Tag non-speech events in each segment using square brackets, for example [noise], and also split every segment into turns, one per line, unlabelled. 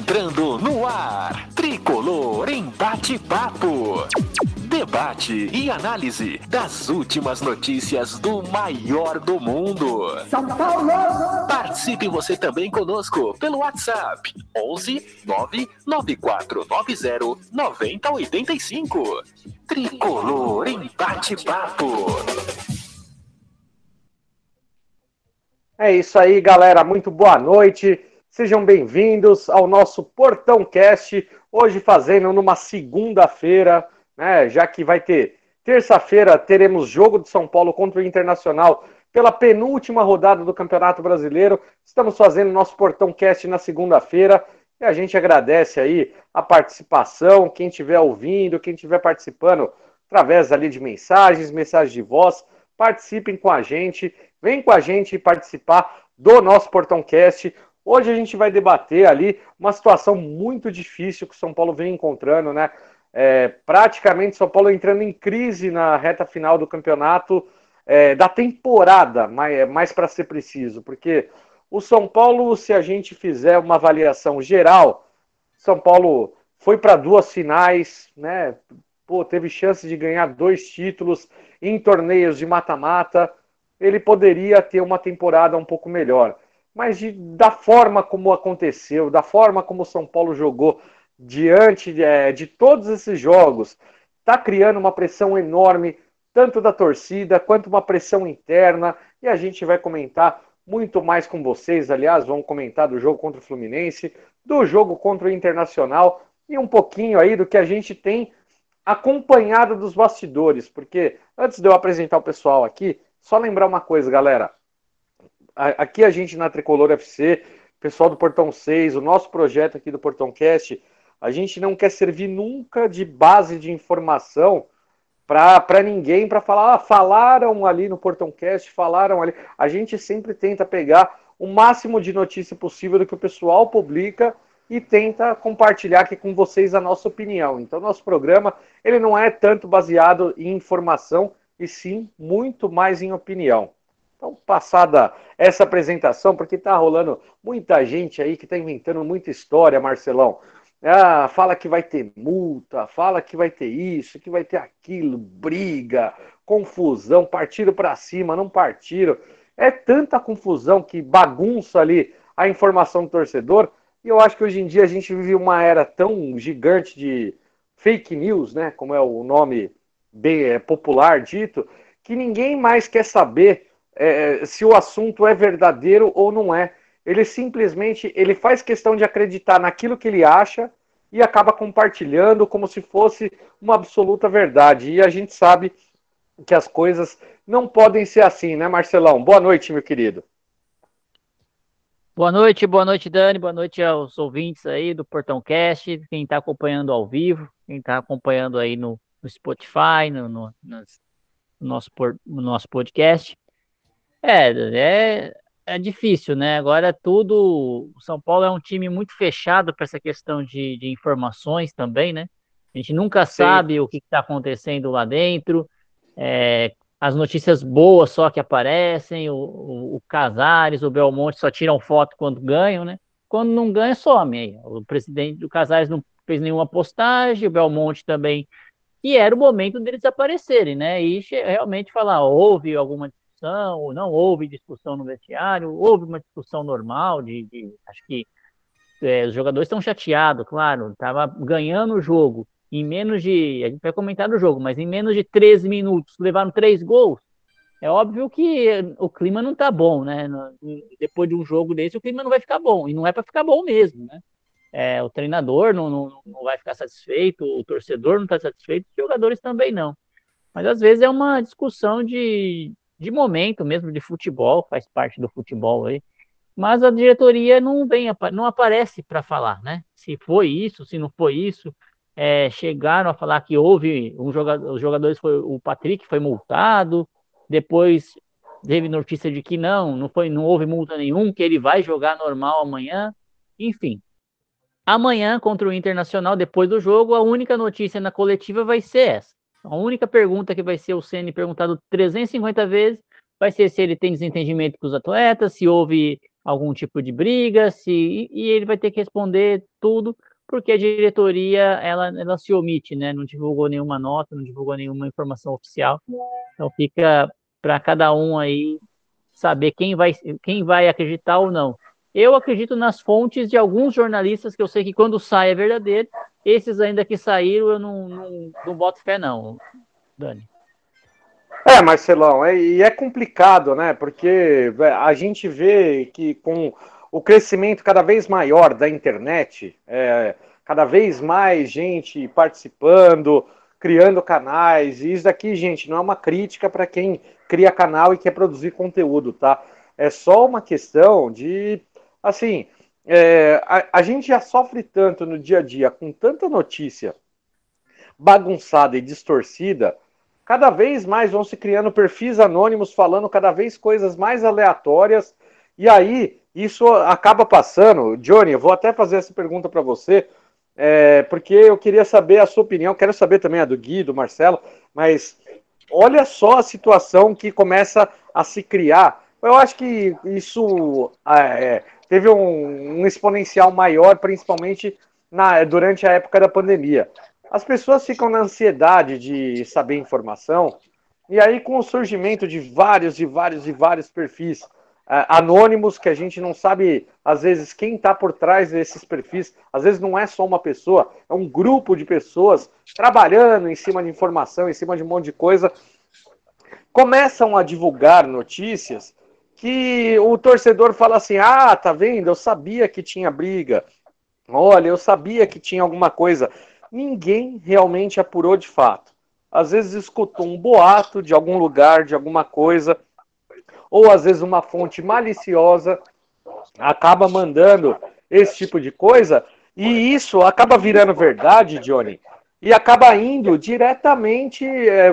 entrando no ar. Tricolor em bate-papo. Debate e análise das últimas notícias do maior do mundo.
São Paulo!
Participe você também conosco pelo WhatsApp 11 99490 9085. Tricolor em bate-papo.
É isso aí, galera. Muito boa noite. Sejam bem-vindos ao nosso Portão Cast. Hoje fazendo numa segunda-feira, né? Já que vai ter terça-feira teremos jogo de São Paulo contra o Internacional pela penúltima rodada do Campeonato Brasileiro. Estamos fazendo nosso Portão Cast na segunda-feira e a gente agradece aí a participação, quem estiver ouvindo, quem estiver participando através ali de mensagens, mensagens de voz, participem com a gente, vem com a gente participar do nosso Portão Cast. Hoje a gente vai debater ali uma situação muito difícil que o São Paulo vem encontrando, né? É, praticamente São Paulo entrando em crise na reta final do campeonato, é, da temporada, mais, mais para ser preciso, porque o São Paulo, se a gente fizer uma avaliação geral, São Paulo foi para duas finais, né? Pô, teve chance de ganhar dois títulos em torneios de mata-mata. Ele poderia ter uma temporada um pouco melhor mas de, da forma como aconteceu, da forma como o São Paulo jogou diante de, é, de todos esses jogos, está criando uma pressão enorme, tanto da torcida quanto uma pressão interna, e a gente vai comentar muito mais com vocês. Aliás, vamos comentar do jogo contra o Fluminense, do jogo contra o Internacional e um pouquinho aí do que a gente tem acompanhado dos bastidores, porque antes de eu apresentar o pessoal aqui, só lembrar uma coisa, galera aqui a gente na Tricolor FC, pessoal do Portão 6, o nosso projeto aqui do Portão Cast, a gente não quer servir nunca de base de informação para ninguém, para falar, ah, falaram ali no Portão Cast, falaram ali. A gente sempre tenta pegar o máximo de notícia possível do que o pessoal publica e tenta compartilhar aqui com vocês a nossa opinião. Então, nosso programa ele não é tanto baseado em informação, e sim muito mais em opinião. Então, passada essa apresentação, porque está rolando muita gente aí que está inventando muita história, Marcelão. Ah, fala que vai ter multa, fala que vai ter isso, que vai ter aquilo, briga, confusão, partiram para cima, não partiram. É tanta confusão que bagunça ali a informação do torcedor. E eu acho que hoje em dia a gente vive uma era tão gigante de fake news, né? Como é o nome bem é, popular dito, que ninguém mais quer saber é, se o assunto é verdadeiro ou não é. Ele simplesmente ele faz questão de acreditar naquilo que ele acha e acaba compartilhando como se fosse uma absoluta verdade. E a gente sabe que as coisas não podem ser assim, né, Marcelão? Boa noite, meu querido.
Boa noite, boa noite, Dani, boa noite aos ouvintes aí do Portão Cast, quem está acompanhando ao vivo, quem está acompanhando aí no, no Spotify, no, no, no, nosso, no nosso podcast. É, é, é difícil, né? Agora tudo. O São Paulo é um time muito fechado para essa questão de, de informações também, né? A gente nunca Sim. sabe o que está acontecendo lá dentro. É, as notícias boas só que aparecem, o, o, o, Casares, o Belmonte só tiram foto quando ganham, né? Quando não ganha, some. O presidente do Casares não fez nenhuma postagem, o Belmonte também. E era o momento deles aparecerem, né? E realmente falar, houve alguma discussão, não houve discussão no vestiário, houve uma discussão normal de, de acho que é, os jogadores estão chateados, claro, estava ganhando o jogo em menos de, a gente vai comentar do jogo, mas em menos de 13 minutos levaram três gols, é óbvio que o clima não está bom, né? Depois de um jogo desse, o clima não vai ficar bom, e não é para ficar bom mesmo, né? É, o treinador não, não, não vai ficar satisfeito, o torcedor não está satisfeito, os jogadores também não. Mas às vezes é uma discussão de, de momento mesmo de futebol, faz parte do futebol aí. Mas a diretoria não vem, não aparece para falar, né? Se foi isso, se não foi isso. É, chegaram a falar que houve um jogador, os jogadores foi o Patrick foi multado, depois teve notícia de que não, não foi, não houve multa nenhum, que ele vai jogar normal amanhã. Enfim, amanhã contra o Internacional, depois do jogo, a única notícia na coletiva vai ser essa. A única pergunta que vai ser o Ceni perguntado 350 vezes vai ser se ele tem desentendimento com os atletas, se houve algum tipo de briga, se e ele vai ter que responder tudo, porque a diretoria ela, ela se omite, né? Não divulgou nenhuma nota, não divulgou nenhuma informação oficial. Então fica para cada um aí saber quem vai quem vai acreditar ou não. Eu acredito nas fontes de alguns jornalistas que eu sei que quando sai é verdadeiro. Esses ainda que saíram, eu não, não, não boto fé, não, Dani.
É, Marcelão, é, e é complicado, né? Porque a gente vê que com o crescimento cada vez maior da internet, é, cada vez mais gente participando, criando canais, e isso daqui, gente, não é uma crítica para quem cria canal e quer produzir conteúdo, tá? É só uma questão de, assim, é, a, a gente já sofre tanto no dia a dia com tanta notícia bagunçada e distorcida cada vez mais vão se criando perfis anônimos falando cada vez coisas mais aleatórias. E aí, isso acaba passando. Johnny, eu vou até fazer essa pergunta para você, é, porque eu queria saber a sua opinião. Quero saber também a do Gui, do Marcelo, mas olha só a situação que começa a se criar. Eu acho que isso é, teve um, um exponencial maior, principalmente na, durante a época da pandemia. As pessoas ficam na ansiedade de saber informação, e aí com o surgimento de vários e vários e vários perfis uh, anônimos que a gente não sabe, às vezes, quem está por trás desses perfis, às vezes não é só uma pessoa, é um grupo de pessoas trabalhando em cima de informação, em cima de um monte de coisa, começam a divulgar notícias que o torcedor fala assim: ah, tá vendo? Eu sabia que tinha briga. Olha, eu sabia que tinha alguma coisa ninguém realmente apurou de fato. Às vezes escutou um boato de algum lugar, de alguma coisa, ou às vezes uma fonte maliciosa acaba mandando esse tipo de coisa, e isso acaba virando verdade, Johnny, e acaba indo diretamente, é,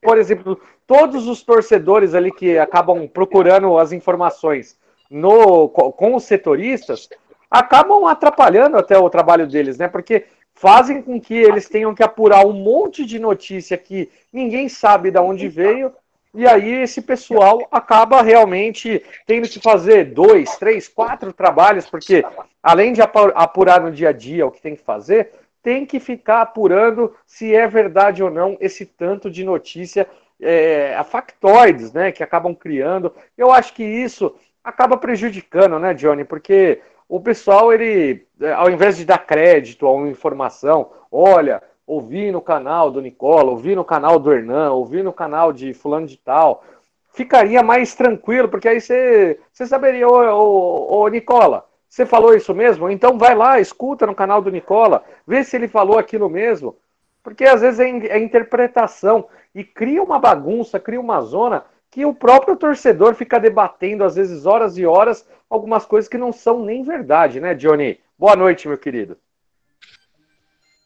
por exemplo, todos os torcedores ali que acabam procurando as informações no, com os setoristas acabam atrapalhando até o trabalho deles, né? Porque fazem com que eles tenham que apurar um monte de notícia que ninguém sabe de onde veio, e aí esse pessoal acaba realmente tendo que fazer dois, três, quatro trabalhos, porque além de apurar no dia a dia o que tem que fazer, tem que ficar apurando se é verdade ou não esse tanto de notícia, é, factoides, né, que acabam criando. Eu acho que isso acaba prejudicando, né, Johnny, porque o pessoal, ele, é, ao invés de dar crédito a uma informação, olha, ouvi no canal do Nicola, ouvi no canal do Hernan, ouvi no canal de fulano de tal, ficaria mais tranquilo, porque aí você, você saberia, ô, ô, ô Nicola, você falou isso mesmo? Então vai lá, escuta no canal do Nicola, vê se ele falou aquilo mesmo. Porque às vezes é, é interpretação e cria uma bagunça, cria uma zona que o próprio torcedor fica debatendo, às vezes, horas e horas, algumas coisas que não são nem verdade, né, Johnny? Boa noite, meu querido.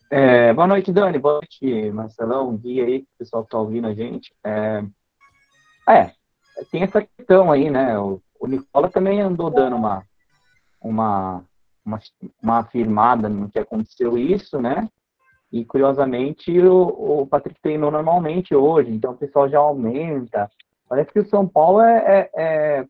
É, boa noite, Dani. Boa noite, Marcelão, Gui aí, pessoal que tá ouvindo a gente. É, é, tem essa questão aí, né? O, o Nicola também andou dando uma, uma, uma, uma afirmada no que aconteceu isso, né? E curiosamente o, o Patrick treinou normalmente hoje, então o pessoal já aumenta Parece que o São Paulo é, é, é,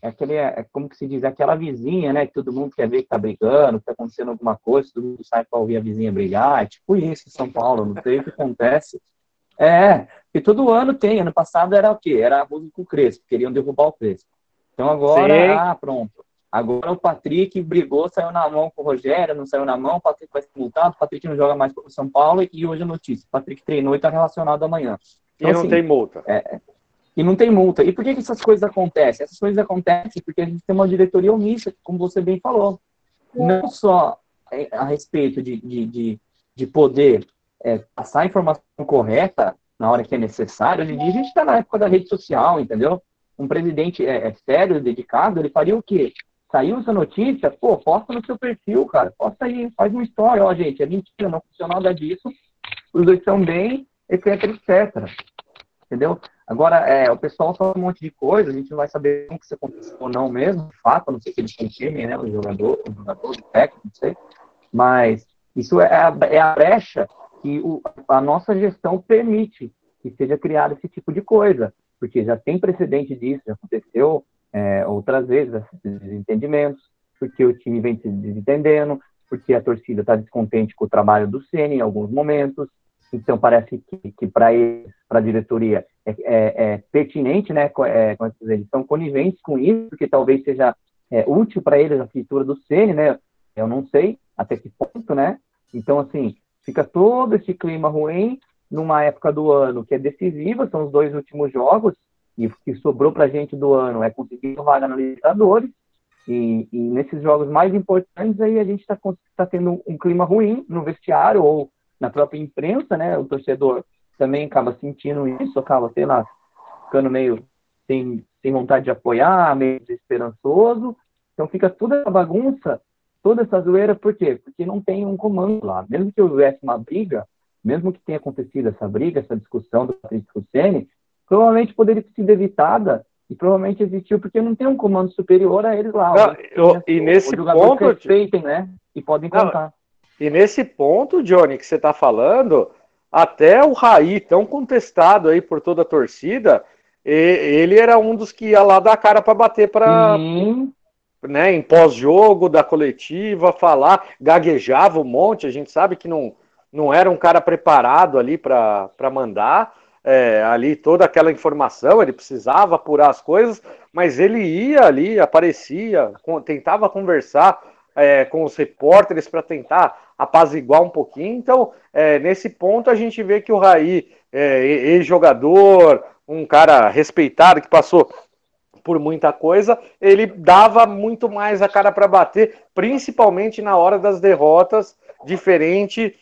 é aquele, é, como que se diz, é aquela vizinha, né? Que todo mundo quer ver que tá brigando, que tá acontecendo alguma coisa, todo mundo sai para ouvir a vizinha brigar. É tipo isso em São Paulo, não sei o que acontece. É, que todo ano tem. Ano passado era o quê? Era a música com o Crespo, queriam derrubar o Crespo. Então agora, Sim. ah, pronto. Agora o Patrick brigou, saiu na mão com o Rogério, não saiu na mão, o Patrick vai ser multado, o Patrick não joga mais para o São Paulo e hoje a notícia, o Patrick treinou e está relacionado amanhã.
Então, e não assim, tem multa.
É, e não tem multa. E por que, que essas coisas acontecem? Essas coisas acontecem porque a gente tem uma diretoria omissa, como você bem falou. Não só é, a respeito de, de, de, de poder é, passar a informação correta na hora que é necessário. Hoje em dia a gente está na época da rede social, entendeu? Um presidente é, é, sério, dedicado, ele faria o quê? Saiu essa notícia, pô, posta no seu perfil, cara. Posta aí, faz uma história. Ó, gente, é mentira, não funcionou nada disso. Os dois estão bem, etc, etc. Entendeu? Agora, é, o pessoal fala um monte de coisa, a gente não vai saber como que aconteceu ou não mesmo, de fato, não sei que eles confirmem, né, o jogador, o jogador, o técnico, não sei, mas isso é a, é a brecha que o, a nossa gestão permite que seja criado esse tipo de coisa, porque já tem precedente disso, já aconteceu é, outras vezes, esses desentendimentos, porque o time vem se desentendendo, porque a torcida está descontente com o trabalho do Ceni em alguns momentos, então parece que, que para a diretoria, é, é, é, pertinente, né? É, dizer, eles estão coniventes com isso, porque talvez seja é, útil para eles a feitura do Ceni, né? Eu não sei até que ponto, né? Então, assim, fica todo esse clima ruim numa época do ano que é decisiva, são os dois últimos jogos, e o que sobrou para a gente do ano é conseguir vaga na Libertadores, e, e, nesses jogos mais importantes aí a gente está tá tendo um clima ruim no vestiário ou na própria imprensa, né? O torcedor também acaba sentindo isso, acaba, sei lá, ficando meio sem, sem vontade de apoiar, meio desesperançoso. Então fica toda essa bagunça, toda essa zoeira, por quê? Porque não tem um comando lá. Mesmo que houvesse uma briga, mesmo que tenha acontecido essa briga, essa discussão do Patrício Hussein, provavelmente poderia ter sido evitada e provavelmente existiu porque não tem um comando superior a eles lá.
Não, eu, e nesse ponto
respeitem, né? E podem contar. Não,
e nesse ponto, Johnny, que você está falando, até o Raí, tão contestado aí por toda a torcida, ele era um dos que ia lá dar a cara para bater para. Né, em pós-jogo, da coletiva, falar, gaguejava um monte, a gente sabe que não, não era um cara preparado ali para mandar é, ali toda aquela informação, ele precisava apurar as coisas, mas ele ia ali, aparecia, tentava conversar é, com os repórteres para tentar apaziguar um pouquinho. Então, é, nesse ponto, a gente vê que o Raí, é, ex-jogador, um cara respeitado que passou por muita coisa, ele dava muito mais a cara para bater, principalmente na hora das derrotas, diferente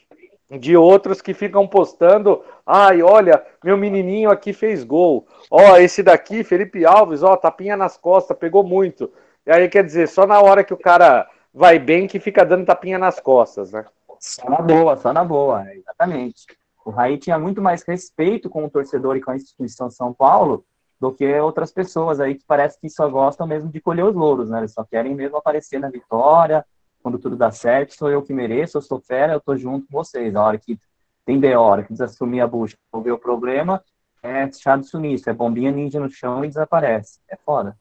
de outros que ficam postando, ai, olha, meu menininho aqui fez gol. Ó, esse daqui, Felipe Alves, ó, tapinha nas costas, pegou muito. E aí quer dizer, só na hora que o cara vai bem que fica dando tapinha nas costas, né?
Só na boa, só na boa, exatamente. O Raí tinha muito mais respeito com o torcedor e com a instituição São Paulo do que outras pessoas aí que parece que só gostam mesmo de colher os louros, né? Eles só querem mesmo aparecer na vitória, quando tudo dá certo, sou eu que mereço, eu sou fera, eu tô junto com vocês. A hora que tem B, a hora que precisa assumir a bucha, resolver o problema, é de sumiço, é bombinha ninja no chão e desaparece. É foda.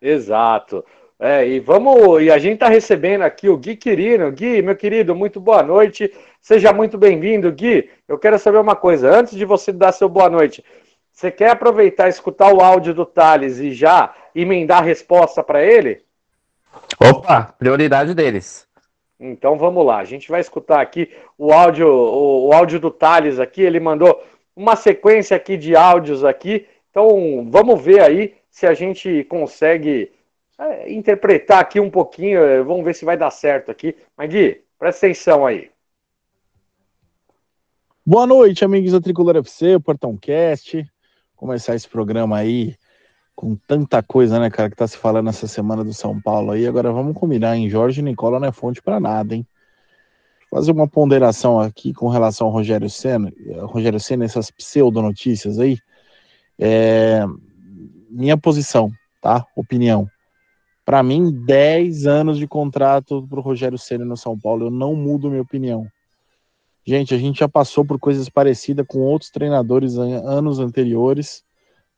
Exato. É, e vamos, e a gente está recebendo aqui o Gui Quirino. Gui, meu querido, muito boa noite. Seja muito bem-vindo, Gui. Eu quero saber uma coisa, antes de você dar seu boa noite, você quer aproveitar escutar o áudio do Thales e já emendar a resposta para ele?
Opa, prioridade deles.
Então vamos lá, a gente vai escutar aqui o áudio, o, o áudio do Thales aqui, ele mandou uma sequência aqui de áudios aqui. Então vamos ver aí se a gente consegue é, interpretar aqui um pouquinho, é, vamos ver se vai dar certo aqui. Mas Gui, presta atenção aí.
Boa noite, amigos da Tricolor FC, o Portão Cast. Começar esse programa aí com tanta coisa, né, cara, que tá se falando essa semana do São Paulo aí. Agora vamos combinar, hein? Jorge Nicola não é fonte para nada, hein? Fazer uma ponderação aqui com relação ao Rogério Senna, Rogério Senna, essas pseudo-notícias aí. É... Minha posição, tá? Opinião. Para mim, 10 anos de contrato para o Rogério Senna no São Paulo. Eu não mudo minha opinião. Gente, a gente já passou por coisas parecidas com outros treinadores anos anteriores.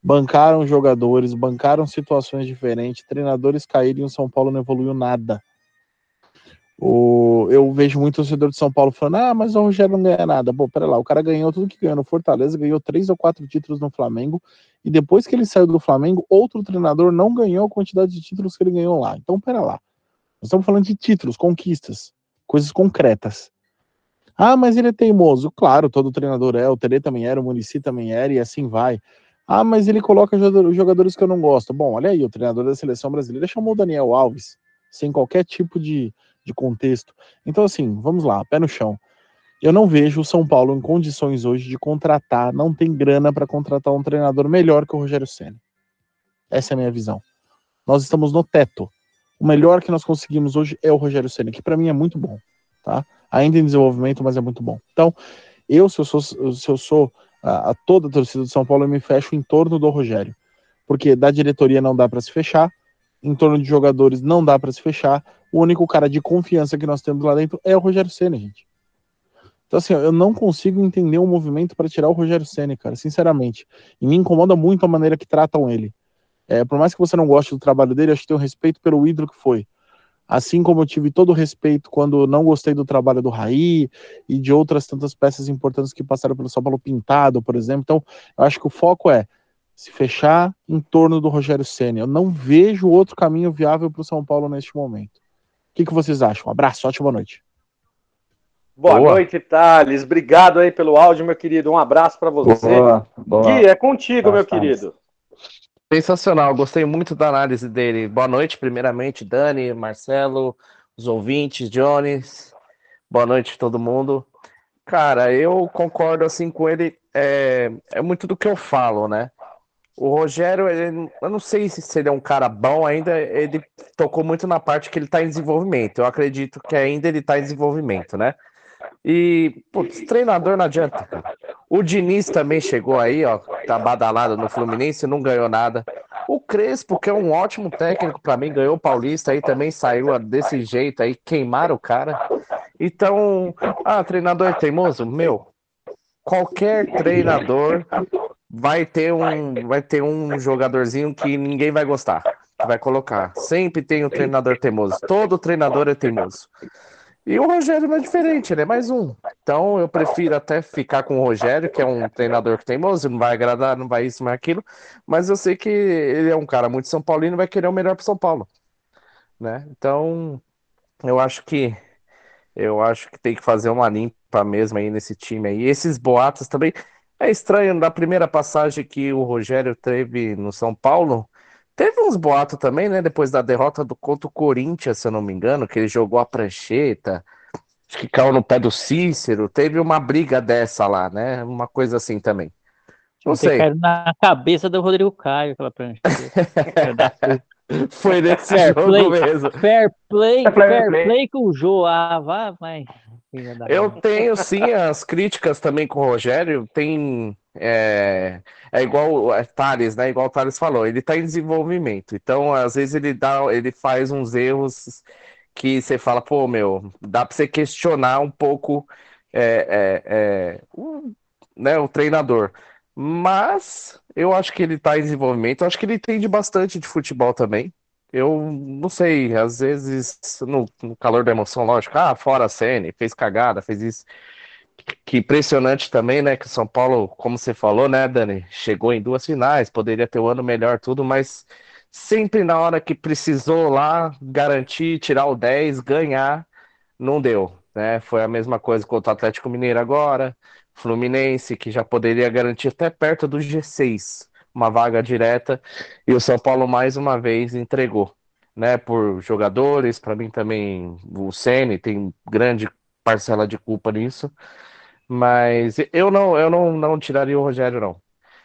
Bancaram jogadores, bancaram situações diferentes. Treinadores caíram e o São Paulo não evoluiu nada. O, eu vejo muito torcedor de São Paulo falando: ah, mas o Rogério não ganha nada. Pô, pera lá, o cara ganhou tudo que ganhou no Fortaleza, ganhou três ou quatro títulos no Flamengo, e depois que ele saiu do Flamengo, outro treinador não ganhou a quantidade de títulos que ele ganhou lá. Então, pera lá. Nós estamos falando de títulos, conquistas, coisas concretas. Ah, mas ele é teimoso. Claro, todo treinador é, o Tele também era, o Munici também era, e assim vai. Ah, mas ele coloca jogadores que eu não gosto. Bom, olha aí, o treinador da seleção brasileira chamou o Daniel Alves, sem qualquer tipo de, de contexto. Então, assim, vamos lá, pé no chão. Eu não vejo o São Paulo em condições hoje de contratar, não tem grana para contratar um treinador melhor que o Rogério Senna. Essa é a minha visão. Nós estamos no teto. O melhor que nós conseguimos hoje é o Rogério Senna, que para mim é muito bom, tá? Ainda em desenvolvimento, mas é muito bom. Então, eu se eu sou, se eu sou a, a toda a torcida do São Paulo, eu me fecho em torno do Rogério. Porque da diretoria não dá para se fechar, em torno de jogadores não dá para se fechar. O único cara de confiança que nós temos lá dentro é o Rogério Senna, gente. Então, assim, eu não consigo entender um movimento para tirar o Rogério Senna, cara, sinceramente. E me incomoda muito a maneira que tratam ele. É, por mais que você não goste do trabalho dele, acho que tem um respeito pelo ídolo que foi. Assim como eu tive todo o respeito quando não gostei do trabalho do Raí e de outras tantas peças importantes que passaram pelo São Paulo Pintado, por exemplo. Então, eu acho que o foco é se fechar em torno do Rogério Senna. Eu não vejo outro caminho viável para o São Paulo neste momento. O que, que vocês acham? Um abraço, ótima noite.
Boa, boa, noite, Thales. Obrigado aí pelo áudio, meu querido. Um abraço para você. Boa, boa. Gui, é contigo, meu querido.
Sensacional, gostei muito da análise dele. Boa noite, primeiramente, Dani, Marcelo, os ouvintes, Jones. Boa noite, todo mundo. Cara, eu concordo assim com ele. É, é muito do que eu falo, né? O Rogério, ele, eu não sei se ele é um cara bom ainda, ele tocou muito na parte que ele está em desenvolvimento. Eu acredito que ainda ele está em desenvolvimento, né? E, putz, treinador não adianta. O Diniz também chegou aí, ó, tá badalado no Fluminense, não ganhou nada. O Crespo, que é um ótimo técnico para mim, ganhou o Paulista aí também saiu desse jeito aí, queimaram o cara. Então, ah, treinador teimoso, meu, qualquer treinador vai ter um vai ter um jogadorzinho que ninguém vai gostar, vai colocar. Sempre tem um treinador teimoso. Todo treinador é teimoso. E o Rogério não é diferente, ele é mais um. Então eu prefiro até ficar com o Rogério, que é um treinador que tem teimoso, não vai agradar, não vai isso, não vai aquilo, mas eu sei que ele é um cara muito São Paulino vai querer o melhor para São Paulo. Né? Então, eu acho que eu acho que tem que fazer uma limpa mesmo aí nesse time aí. E esses boatos também. É estranho, na primeira passagem que o Rogério teve no São Paulo, Teve uns boatos também, né? Depois da derrota do contra o Corinthians, se eu não me engano, que ele jogou a prancheta, acho que caiu no pé do Cícero. Teve uma briga dessa lá, né? Uma coisa assim também. Não sei. Caiu
na cabeça do Rodrigo Caio, aquela prancheta. [laughs]
Foi nesse [laughs] fair jogo
play,
mesmo.
Fair play, fair, fair play. play com o Jô. Ah, vai, vai.
Eu tenho [laughs] sim as críticas também com o Rogério. Tem é, é igual é, Thales, né? Igual o Thales falou, ele está em desenvolvimento. Então, às vezes, ele dá, ele faz uns erros que você fala, pô, meu, dá para você questionar um pouco é, é, é, o, né, o treinador. Mas eu acho que ele está em desenvolvimento, eu acho que ele entende bastante de futebol também. Eu não sei, às vezes, no, no calor da emoção, lógico, ah, fora a cena, fez cagada, fez isso que impressionante também, né? Que o São Paulo, como você falou, né, Dani, chegou em duas finais, poderia ter o um ano melhor, tudo, mas sempre na hora que precisou lá garantir, tirar o 10, ganhar, não deu, né? Foi a mesma coisa contra o Atlético Mineiro agora, Fluminense, que já poderia garantir até perto do G6, uma vaga direta, e o São Paulo mais uma vez entregou. Né, por jogadores, para mim também o Ceni tem grande parcela de culpa nisso. Mas eu não, eu não, não tiraria o Rogério, não.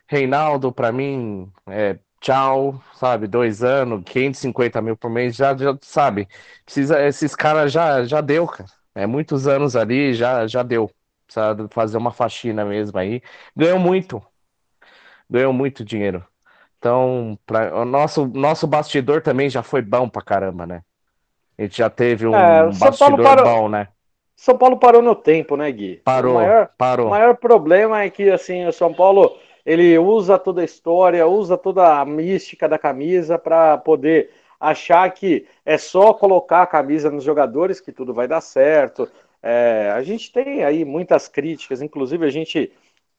Reinaldo, para mim, é, tchau, sabe? Dois anos, 550 mil por mês, já, já sabe? Precisa, esses caras já, já deu, cara. É muitos anos ali, já, já deu. Precisa fazer uma faxina mesmo aí. Ganhou muito. Ganhou muito dinheiro. Então, pra, o nosso, nosso bastidor também já foi bom pra caramba, né? A gente já teve um é, bastidor bom, né?
São Paulo parou no tempo, né, Gui?
Parou,
o maior,
parou.
O maior problema é que, assim, o São Paulo, ele usa toda a história, usa toda a mística da camisa para poder achar que é só colocar a camisa nos jogadores que tudo vai dar certo. É, a gente tem aí muitas críticas, inclusive a gente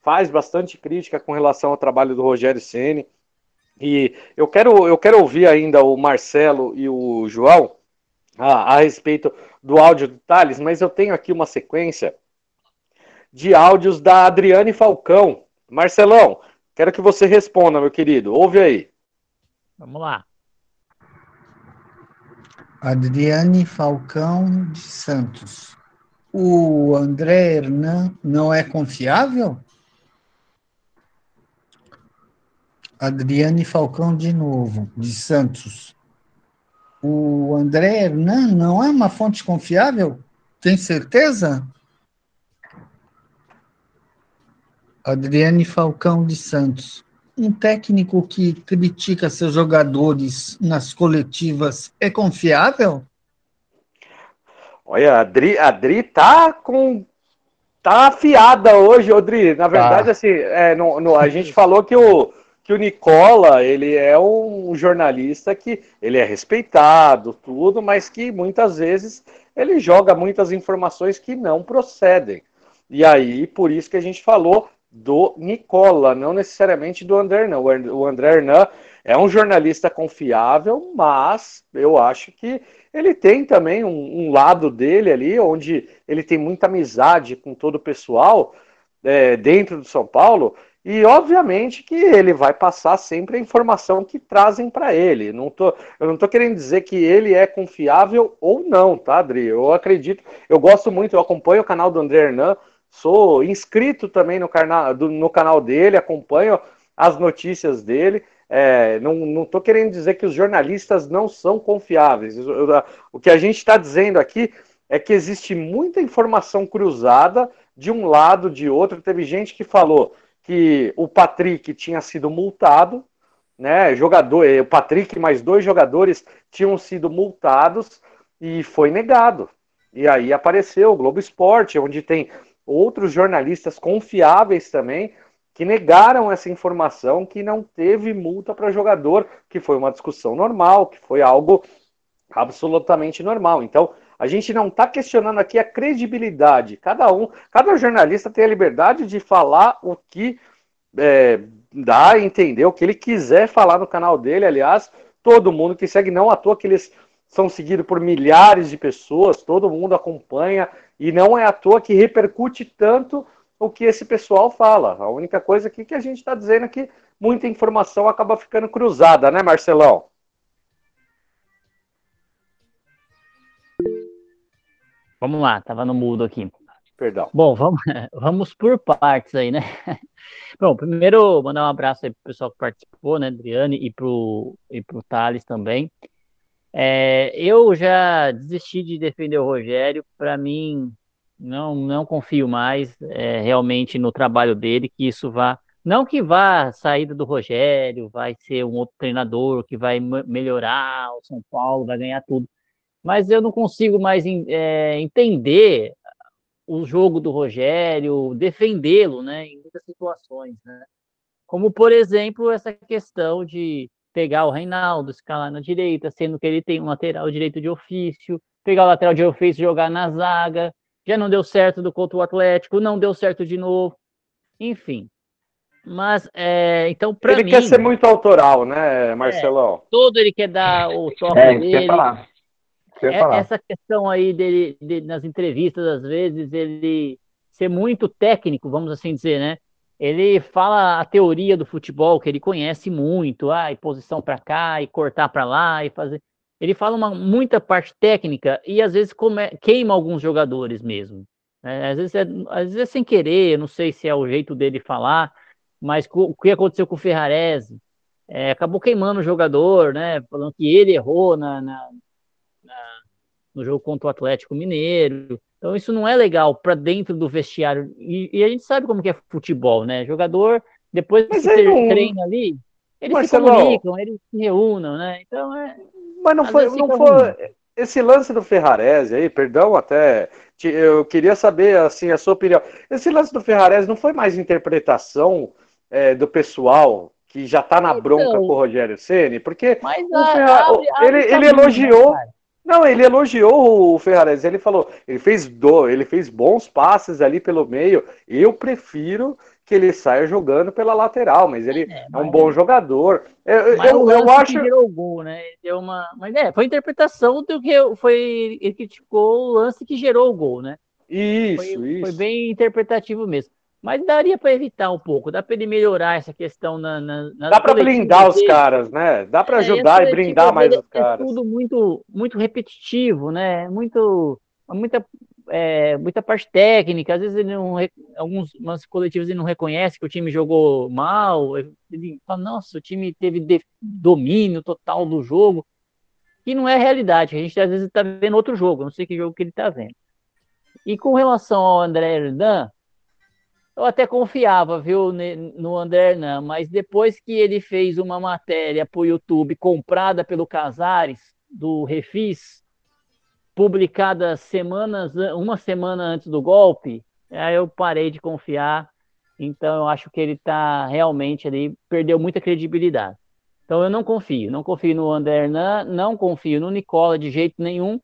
faz bastante crítica com relação ao trabalho do Rogério Ceni. E eu quero, eu quero ouvir ainda o Marcelo e o João a, a respeito do áudio do Thales, mas eu tenho aqui uma sequência de áudios da Adriane Falcão. Marcelão, quero que você responda, meu querido. Ouve aí.
Vamos lá.
Adriane Falcão de Santos. O André Hernan não é confiável? Adriane Falcão de novo, de Santos o André Hernan não é uma fonte confiável? Tem certeza? Adriane Falcão de Santos. Um técnico que critica seus jogadores nas coletivas é confiável?
Olha, a Adri, a Adri tá com. Tá afiada hoje, Odri. Na verdade, assim, é, no, no- a gente falou que o, que o Nicola, ele é um jornalista que ele é respeitado, tudo, mas que muitas vezes ele joga muitas informações que não procedem. E aí, por isso que a gente falou do Nicola, não necessariamente do André Hernan. O Her- O André Hernan é um jornalista confiável, mas eu acho que ele tem também um, um lado dele ali, onde ele tem muita amizade com todo o pessoal é, dentro do São Paulo, e obviamente que ele vai passar sempre a informação que trazem para ele. Não tô, eu não estou querendo dizer que ele é confiável ou não, tá, Adri? Eu acredito, eu gosto muito, eu acompanho o canal do André Hernan, sou inscrito também no, carna, do- no canal dele, acompanho as notícias dele. É, não estou querendo dizer que os jornalistas não são confiáveis. Eu- eu- o que a gente está dizendo aqui é que existe muita informação cruzada de um lado, de outro. Teve gente que falou que o Patrick tinha sido multado, né? Jogador, eh, o Patrick e mais dois jogadores tinham sido multados e foi negado. E aí apareceu o Globo Esporte, onde tem outros jornalistas confiáveis também que negaram essa informação que não teve multa para jogador, que foi uma discussão normal, que foi algo absolutamente normal. Então, a gente não está questionando aqui a credibilidade. Cada um, cada jornalista tem a liberdade de falar o que é, dá a entender, o que ele quiser falar no canal dele. Aliás, todo mundo que segue, não à toa que eles são seguidos por milhares de pessoas, todo mundo acompanha, e não é à toa que repercute tanto o que esse pessoal fala. A única coisa aqui que a gente está dizendo é que muita informação acaba ficando cruzada, né, Marcelão?
Vamos lá, tava no mudo aqui.
Perdão.
Bom, vamos, [laughs] vamos por partes aí, né? [laughs] Bom, primeiro mandar um abraço aí pro pessoal que participou, né, Adriane, e pro, e pro Thales também. É, eu já desisti de defender o Rogério, para mim, não, não confio mais é, realmente no trabalho dele, que isso vá. Não que vá a saída do Rogério, vai ser um outro treinador que vai me- melhorar o São Paulo, vai ganhar tudo. Mas eu não consigo mais é, entender o jogo do Rogério, defendê-lo, né, em muitas situações, né? Como, por exemplo, essa questão de pegar o Reinaldo, escalar na direita, sendo que ele tem um lateral direito de ofício, pegar o lateral de ofício e jogar na zaga, já não deu certo do contra o Atlético, não deu certo de novo, enfim. Mas, é, então, para
Ele
mim,
quer ser muito autoral, né, Marcelão?
todo ele quer dar o toque
É, isso que eu ia
dele,
falar.
É-
falar.
essa questão aí dele, de- nas entrevistas, às vezes, ele ser muito técnico, vamos assim dizer, né? Ele fala a teoria do futebol, que ele conhece muito, ah, e posição para cá, e cortar para lá, e fazer. Ele fala uma, muita parte técnica e às vezes come- queima alguns jogadores mesmo. né? Às, vezes é, às vezes é sem querer, não sei se é o jeito dele falar, mas o que aconteceu com o Ferrarese? É, acabou queimando o jogador, né? Falando que ele errou na, na- na- no jogo contra o Atlético Mineiro. Então isso não é legal para dentro do vestiário. E, e a gente sabe como que é futebol, né? Jogador, depois
Mas
que ter-
não-
treina ali, eles
Marcelão.
se comunicam, eles se reúnam, né? Então é.
Mas não foi, não foi esse lance do Ferrarese aí, perdão até, eu queria saber assim a sua opinião. Esse lance do Ferrarese não foi mais interpretação é, do pessoal que já tá na bronca
Então.
com o Rogério Ceni, porque
Mas
Ferra-
abre- abre
ele- ele elogiou-
cara?
não, ele elogiou o Ferrarese, ele falou, ele fez do, ele fez bons passes ali pelo meio. Eu prefiro que ele saia jogando pela lateral, mas ele é, um
mas-
bom jogador. Eu,
Mas
eu, eu acho
que gerou o gol, né? Deu uma... Mas é, foi interpretação do que foi. Ele criticou o lance que gerou o gol, né?
isso,
Foi,
isso.
foi bem interpretativo mesmo. Mas daria para evitar um pouco, dá para ele melhorar essa questão na, na, nas
Dá para blindar os caras, né? Dá para
É,
ajudar
as
e
coletivas
mais os caras.
É tudo muito, muito repetitivo, né? Muito, muita, é, muita parte técnica. Às vezes ele não, algumas coletivas ele não reconhece que o time jogou mal. Ele fala, nossa, o time teve de- domínio total do jogo. Que não é realidade. A gente às vezes está vendo outro jogo. Não sei que jogo que ele está vendo. E com relação ao André Herdan, eu até confiava, viu, no André Hernan, mas depois que ele fez uma matéria para o YouTube comprada pelo Casares, do Refis, publicada semanas, uma semana antes do golpe, aí eu parei de confiar. Então eu acho que ele está realmente ali, perdeu muita credibilidade. Então eu não confio, não confio no André Hernan, não confio no Nicola de jeito nenhum.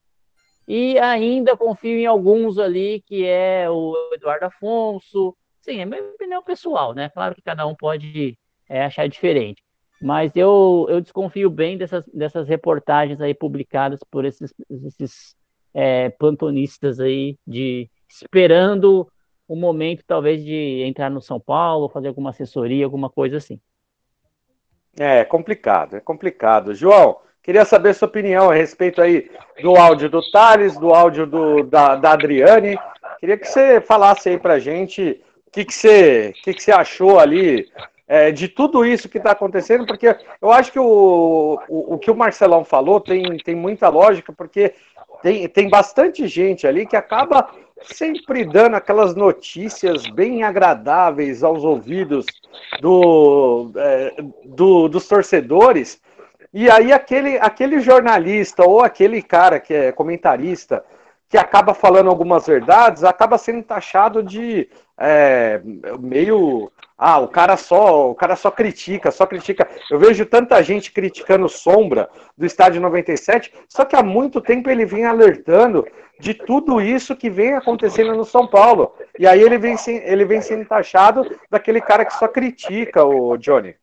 E ainda confio em alguns ali, que é o Eduardo Afonso. Sim, é minha opinião pessoal, né? Claro que cada um pode é, achar diferente. Mas eu, eu desconfio bem dessas, dessas reportagens aí publicadas por esses, esses é, plantonistas aí, de esperando o momento, talvez, de entrar no São Paulo, fazer alguma assessoria, alguma coisa assim.
É complicado, é complicado. João, queria saber sua opinião a respeito aí do áudio do Thales, do áudio do, da, da Adriane. Queria que você falasse aí pra gente o que, que, você, que, que você achou ali é, de tudo isso que está acontecendo, porque eu acho que o, o, o, que o Marcelão falou tem, tem muita lógica, porque tem, tem bastante gente ali que acaba sempre dando aquelas notícias bem agradáveis aos ouvidos do, é, do, dos torcedores, e aí aquele, aquele jornalista ou aquele cara que é comentarista que acaba falando algumas verdades, acaba sendo taxado de é, meio ah, o cara só, o cara só critica, só critica. Eu vejo tanta gente criticando Sombra do estádio 97, só que há muito tempo ele vem alertando de tudo isso que vem acontecendo no São Paulo. E aí ele vem, ele vem sendo taxado daquele cara que só critica o Johnny.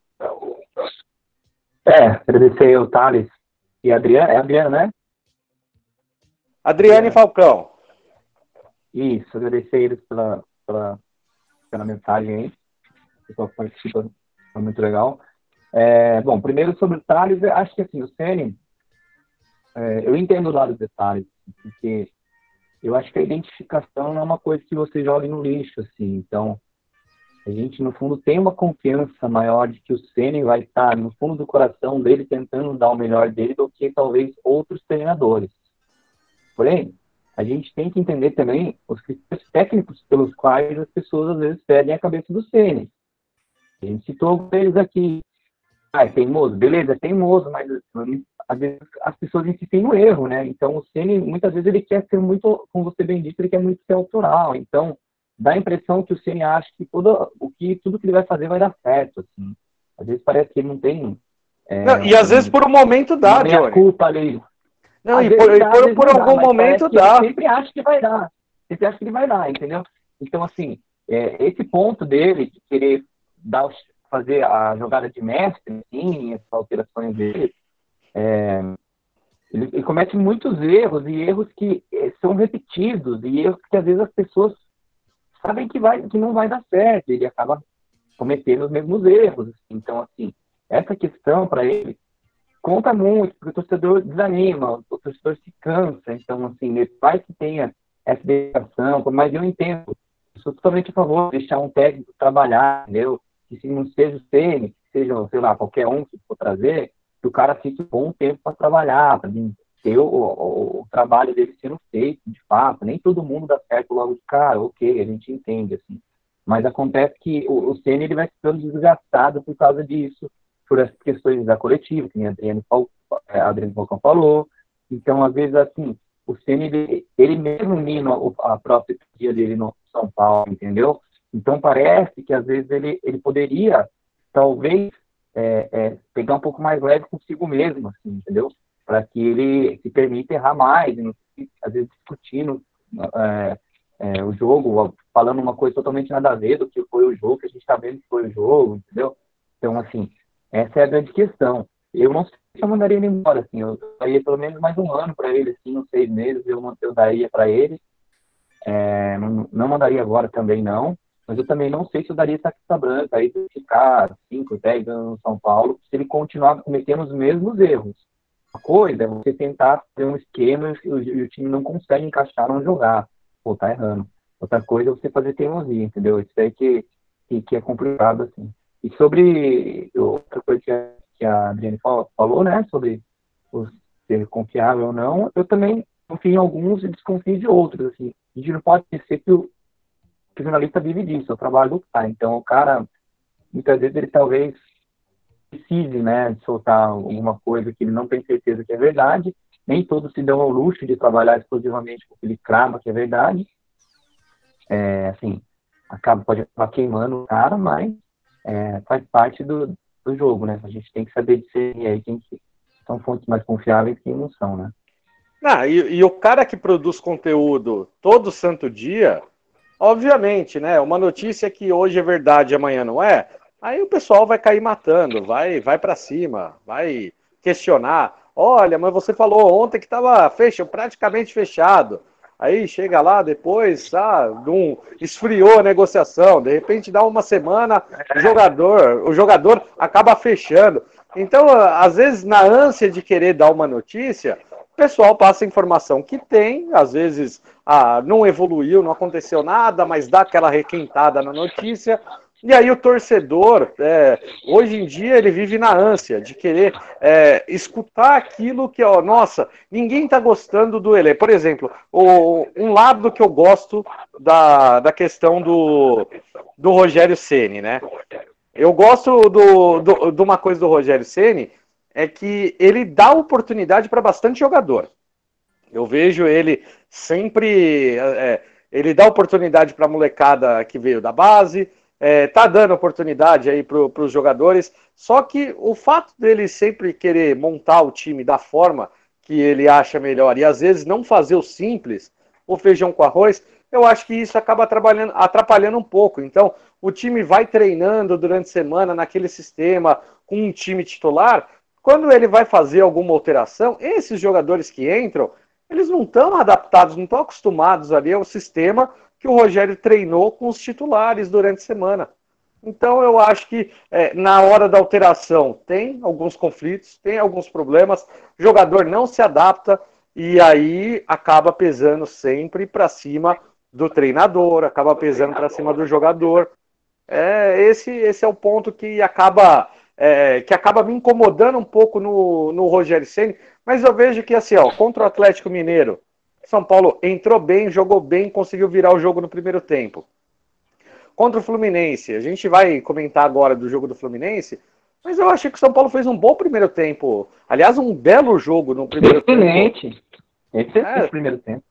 É, agradecer o Thales e a Adriana, é a Adriana, né?
Adriane Falcão.
Isso, agradecer eles pela, pela, pela mensagem aí pessoal que participa, é muito legal. É, bom, primeiro sobre o Thales, acho que assim, o Sene, é, eu entendo o lado dos detalhes, porque eu acho que a identificação não é uma coisa que você joga no lixo, assim, então a gente, no fundo, tem uma confiança maior de que o Ceni vai estar no fundo do coração dele tentando dar o melhor dele do que talvez outros treinadores. Porém, a gente tem que entender também os critérios técnicos pelos quais as pessoas às vezes pedem a cabeça do Ceni. A gente citou eles aqui. Ah, é teimoso? Beleza, é teimoso, mas às vezes as pessoas insistem no erro, né? Então o Ceni muitas vezes ele quer ser muito, como você bem disse, ele quer muito ser autoral. Então dá a impressão que o Ceni acha que todo o que tudo que ele vai fazer vai dar certo, assim. Às vezes parece que ele não tem.
É, não, e às vezes por um momento dá, Johnny.
culpa ali.
Não, às e por, dá, por, por algum dá, momento dá.
sempre acha que vai dar. Sempre acha que ele vai dar, entendeu? Então assim, é, esse ponto dele de querer dar, fazer a jogada de mestre, sim, essas alterações dele, é, ele, ele, comete muitos erros e erros que é, são repetidos e erros que às vezes as pessoas sabem que, vai, que não vai dar certo. Ele acaba cometendo os mesmos erros. Então, assim, essa questão para ele conta muito, porque o torcedor desanima, o torcedor se cansa. Então, assim, ele faz que tenha essa dedicação, mas eu entendo. Sou totalmente a favor de deixar um técnico trabalhar, entendeu? Que se não seja o que seja, sei lá, qualquer um que for trazer, que o cara fique um bom tempo para trabalhar, para ter o, o, o, trabalho dele sendo feito, de fato. Nem todo mundo dá certo logo de cara, ok, a gente entende, assim. Mas acontece que o, o Sene, ele vai ficando desgastado por causa disso, por essas questões da coletiva, que a Adriano, é, a Falcão falou. Então, às vezes, assim, o Ceni ele, ele mesmo mina a própria dia dele no São Paulo, entendeu? Então, parece que às vezes ele, ele poderia, talvez, é, é, pegar um pouco mais leve consigo mesmo, assim, entendeu? Para que ele se permita errar mais, às vezes discutindo é, é, o jogo, falando uma coisa totalmente nada a ver do que foi o jogo, que a gente está vendo que foi o jogo, entendeu? Então, assim, essa é a grande questão. Eu não sei se eu mandaria ele embora, assim, eu daria pelo menos mais um ano para ele, assim, uns seis meses eu, eu daria para ele. É, não, não mandaria agora também, não. Mas eu também não sei se eu daria essa questão branca aí de ficar 5, 10 anos no São Paulo se ele continuar cometendo os mesmos erros. Uma coisa é você tentar fazer um esquema e o, e o time não consegue encaixar, não jogar. Pô, tá errando. Outra coisa é você fazer teimosia, entendeu? Isso aí que, que, que é complicado, assim. E sobre outra coisa que a, que a Adriane falou, né, sobre ser confiável ou não, eu também confio em alguns e desconfio de outros, assim. A gente não pode esquecer que o, o jornalista vive disso, é o trabalho do cara. Então, o cara, muitas vezes, ele talvez precise, né, soltar alguma coisa que ele não tem certeza que é verdade. Nem todos se dão ao luxo de trabalhar exclusivamente com o que ele crava que é verdade. É, assim, acaba, pode acabar queimando o cara, mas é, faz parte do, do jogo, né? A gente tem que saber discernir aí quem que são fontes mais confiáveis e quem não são, né?
Ah, e, e, o cara que produz conteúdo todo santo dia, obviamente, né? Uma notícia que hoje é verdade amanhã não é, aí o pessoal vai cair matando, vai, vai para cima, vai questionar. Olha, mas você falou ontem que estava fechado, praticamente fechado. Aí chega lá depois, ah, um, esfriou a negociação, de repente dá uma semana, o jogador, o jogador acaba fechando. Então, às vezes, na ânsia de querer dar uma notícia, o pessoal passa a informação que tem, às vezes ah, não evoluiu, não aconteceu nada, mas dá aquela requentada na notícia. E aí o torcedor, é, hoje em dia, ele vive na ânsia de querer é, escutar aquilo que, ó, nossa, ninguém está gostando do Ele. Por exemplo, o, um lado que eu gosto da, da questão do, do Rogério Ceni, né? Eu gosto do, do, de uma coisa do Rogério Ceni é que ele dá oportunidade para bastante jogador. Eu vejo ele sempre. É, ele dá oportunidade para a molecada que veio da base, é, tá dando oportunidade aí para os jogadores. Só que o fato dele sempre querer montar o time da forma que ele acha melhor e às vezes não fazer o simples, o feijão com arroz, eu acho que isso acaba atrapalhando um pouco. Então, o time vai treinando durante a semana naquele sistema com um time titular. Quando ele vai fazer alguma alteração, esses jogadores que entram, eles não estão adaptados, não estão acostumados ali ao sistema que o Rogério treinou com os titulares durante a semana. Então eu acho que é, na hora da alteração tem alguns conflitos, tem alguns problemas, o jogador não se adapta e aí acaba pesando sempre para cima do treinador, acaba pesando para cima do jogador. É, esse, esse é o ponto que acaba é, que acaba me incomodando um pouco no, no Rogério Ceni, mas eu vejo que assim, ó, contra o Atlético Mineiro, São Paulo entrou bem, jogou bem, conseguiu virar o jogo no primeiro tempo. Contra o Fluminense, a gente vai comentar agora do jogo do Fluminense, mas eu achei que o São Paulo fez um bom primeiro tempo. Aliás, um belo jogo no primeiro
Excelente.
tempo.
Excelente. É, primeiro tempo.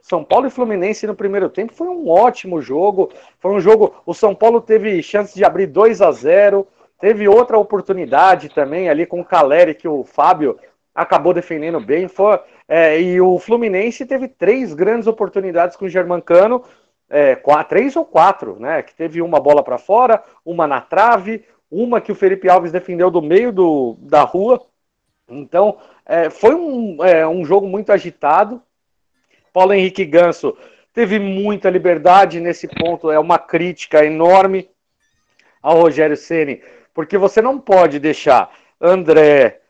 São Paulo e Fluminense no primeiro tempo foi um ótimo jogo. Foi um jogo. O São Paulo teve chance de abrir 2 a 0 Teve outra oportunidade também ali com o Caleri, que o Fábio acabou defendendo bem. Foi, é, e o Fluminense teve três grandes oportunidades com o Germancano, é, quatro, três ou quatro, né? Que teve uma bola para fora, uma na trave, uma que o Felipe Alves defendeu do meio do, da rua. Então, é, foi um, é, um jogo muito agitado. Paulo Henrique Ganso teve muita liberdade nesse ponto, é uma crítica enorme ao Rogério Ceni, porque você não pode deixar André,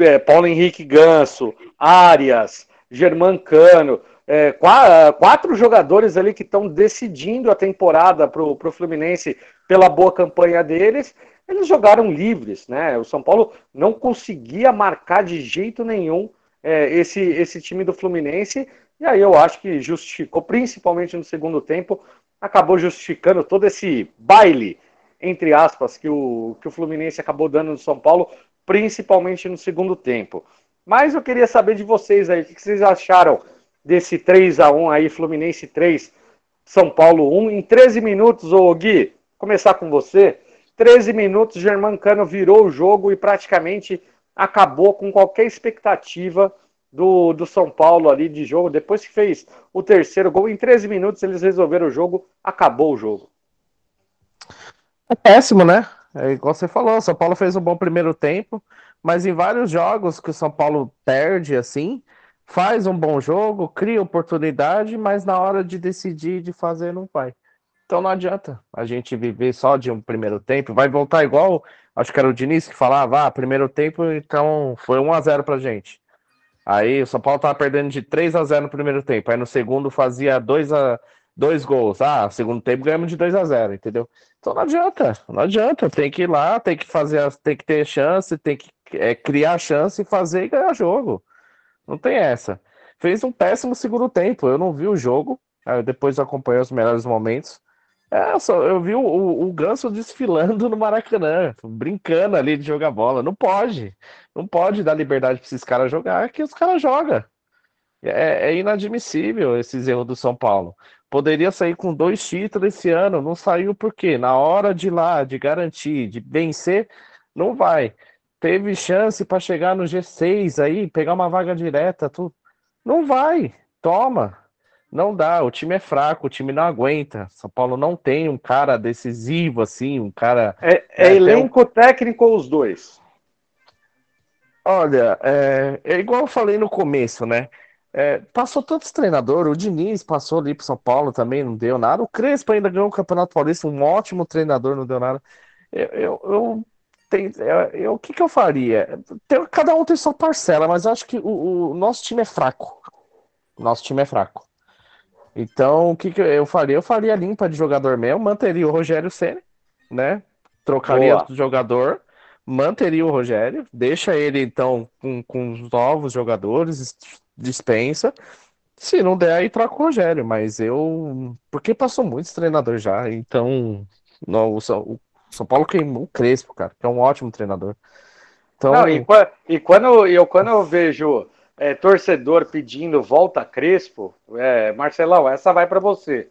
é, Paulo Henrique Ganso, Arias, Germancano, é, quatro jogadores ali que estão decidindo a temporada para o Fluminense pela boa campanha deles, eles jogaram livres, né? O São Paulo não conseguia marcar de jeito nenhum é, esse, esse time do Fluminense, e aí eu acho que justificou, principalmente no segundo tempo, acabou justificando todo esse baile entre aspas, que o, que o Fluminense acabou dando no São Paulo, principalmente no segundo tempo. Mas eu queria saber de vocês aí, o que vocês acharam desse 3 a 1 aí, Fluminense 3, São Paulo 1, em 13 minutos, ô Gui, começar com você, 13 minutos, Germancano virou o jogo e praticamente acabou com qualquer expectativa do, do São Paulo ali de jogo. Depois que fez o terceiro gol, em 13 minutos eles resolveram o jogo, acabou o jogo.
É péssimo, né? É igual você falou, São Paulo fez um bom primeiro tempo, mas em vários jogos que o São Paulo perde assim, faz um bom jogo, cria oportunidade, mas na hora de decidir de fazer não vai. Então não adianta a gente viver só de um primeiro tempo, vai voltar igual, acho que era o Diniz que falava, ah, primeiro tempo, então foi 1 a 0 pra gente. Aí o São Paulo tava perdendo de 3 a 0 no primeiro tempo, aí no segundo fazia 2 a dois gols. Ah, segundo tempo ganhamos de 2 a 0 entendeu? Então não adianta, não adianta. Tem que ir lá, tem que fazer, tem que ter chance, tem que é, criar chance, fazer e ganhar jogo. Não tem essa. Fez um péssimo segundo tempo. Eu não vi o jogo, depois acompanhei os melhores momentos. É, só, eu vi o, o, o Ganso desfilando no Maracanã, brincando ali de jogar bola. Não pode. Não pode dar liberdade para esses caras jogar, que os caras jogam. É, é, inadmissível esses erros do São Paulo. Poderia sair com dois títulos esse ano, não saiu por quê? Na hora de ir lá, de garantir, de vencer, não vai. Teve chance para chegar no G6 aí, pegar uma vaga direta, tu... não vai. Toma. Não dá, o time é fraco, o time não aguenta. São Paulo não tem um cara decisivo assim, um cara.
É, é, é elenco um... técnico ou os dois?
Olha, é, é, igual eu falei no começo, né? É, passou tantos treinadores, o Diniz passou ali pro São Paulo também, não deu nada. O Crespo ainda ganhou o Campeonato Paulista, um ótimo treinador, não deu nada. Eu, eu, eu, tem, eu o que, que eu faria? Tem, cada um tem sua parcela, mas eu acho que o, o nosso time é fraco. Nosso time é fraco. Então, o que, que eu faria? Eu faria limpa de jogador mesmo, manteria o Rogério Senna, né? Trocaria o jogador, manteria o Rogério, deixa ele então com, com os novos jogadores, dispensa. Se não der, aí troca o Rogério, mas eu. Porque passou muitos treinadores já, então. Não, o, São, o São Paulo queimou o Crespo, cara, que é um ótimo treinador.
Então... Não, e, e, quando, eu, quando eu vejo é, torcedor pedindo volta Crespo, é, Marcelão, essa vai para você.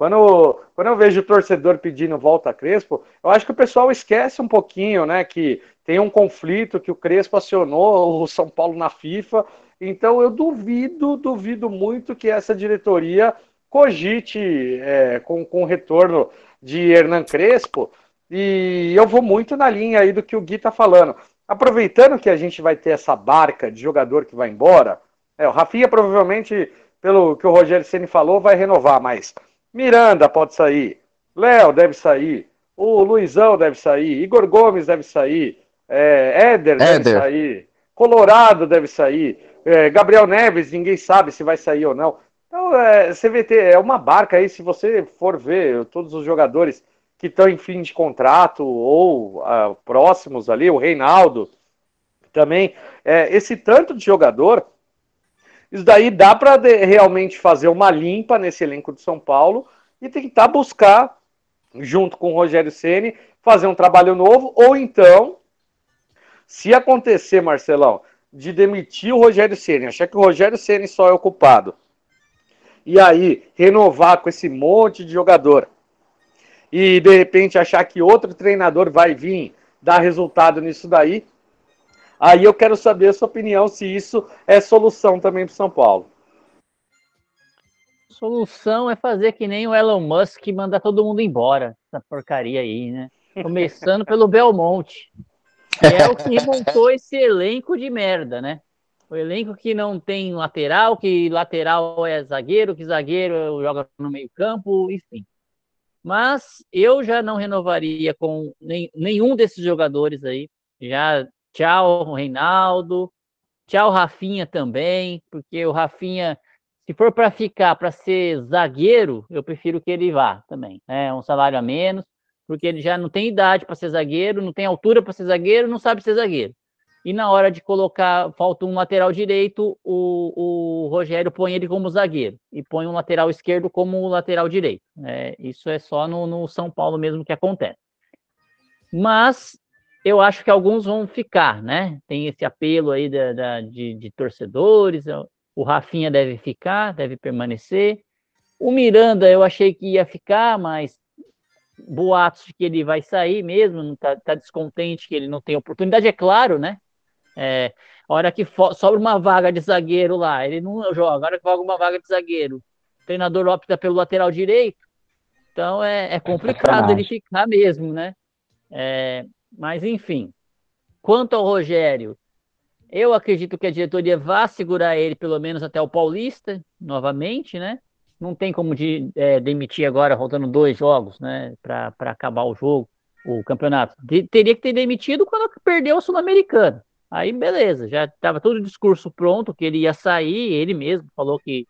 Quando, quando eu vejo torcedor pedindo volta Crespo, eu acho que o pessoal esquece um pouquinho, né? Que tem um conflito que o Crespo acionou [laughs] o São Paulo na FIFA. Então eu duvido, duvido muito que essa diretoria cogite é, com, com o retorno de Hernan Crespo. E eu vou muito na linha aí do que o Gui tá falando. Aproveitando que a gente vai ter essa barca de jogador que vai embora, é, o Rafinha provavelmente, pelo que o Rogério Ceni falou, vai renovar, mas Miranda pode sair, Léo deve sair, o Luizão deve sair, Igor Gomes deve sair, é, Éder, Éder. deve sair, Colorado deve sair, é, Gabriel Neves, ninguém sabe se vai sair ou não. Então, é, CVT é uma barca aí, se você for ver todos os jogadores que estão em fim de contrato ou uh, próximos ali, o Reinaldo também. É, esse tanto de jogador, isso daí dá para realmente fazer uma limpa nesse elenco de São Paulo e tentar buscar, junto com o Rogério Ceni, fazer um trabalho novo, ou então, se acontecer, Marcelão, de demitir o Rogério Ceni, achar que o Rogério Ceni só é ocupado, e aí renovar com esse monte de jogador e de repente achar que outro treinador vai vir dar resultado nisso daí, aí eu quero saber a sua opinião se isso é solução também para São Paulo.
Solução é fazer que nem o Elon Musk mandar todo mundo embora, essa porcaria aí, né? Começando pelo Belmonte, que é o que montou esse elenco de merda, né? O elenco que não tem lateral, que lateral é zagueiro, que zagueiro joga no meio campo, enfim. Mas eu já não renovaria com nenhum desses jogadores aí. Já tchau, Reinaldo. Tchau, Rafinha também, porque o Rafinha, se for para ficar para ser zagueiro, eu prefiro que ele vá também. É um salário a menos, porque ele já não tem idade para ser zagueiro, não tem altura para ser zagueiro, não sabe ser zagueiro e na hora de colocar, falta um lateral direito, o, o Rogério põe ele como zagueiro e põe um lateral esquerdo como lateral direito. É, isso é só no, no, São Paulo mesmo que acontece. Mas eu acho que alguns vão ficar, né? Tem esse apelo aí da, da de, de torcedores. O Rafinha deve ficar, deve permanecer. O Miranda eu achei que ia ficar, mas boatos de que ele vai sair mesmo, não tá, tá descontente que ele não tem oportunidade, é claro, né? É, a hora que sobra uma vaga de zagueiro lá, ele não joga. A hora que joga uma vaga de zagueiro, o treinador opta pelo lateral direito. Então é, é complicado ele ficar mesmo, né? É, mas enfim, quanto ao Rogério, eu acredito que a diretoria vá segurar ele pelo menos até o Paulista, novamente, né? Não tem como de, é, demitir agora, faltando dois jogos, né? Para acabar o jogo, o campeonato. De, teria que ter demitido quando perdeu o Sul-Americano. Aí, beleza, já estava todo o discurso pronto, que ele ia sair, ele mesmo falou que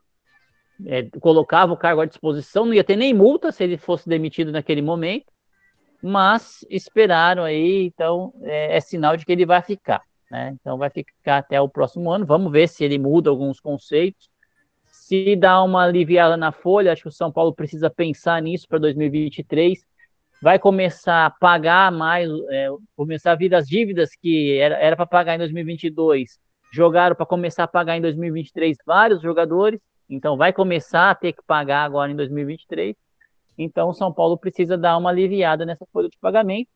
é, colocava o cargo à disposição, não ia ter nem multa se ele fosse demitido naquele momento, mas esperaram aí, então é, é sinal de que ele vai ficar, né? Então vai ficar até o próximo ano, vamos ver se ele muda alguns conceitos, se dá uma aliviada na folha, acho que o São Paulo precisa pensar nisso para 2023. Vai começar a pagar mais, é, começar a vir as dívidas que era para pagar em 2022, jogaram para começar a pagar em 2023 vários jogadores, então vai começar a ter que pagar agora em 2023. Então o São Paulo precisa dar uma aliviada nessa folha de pagamento,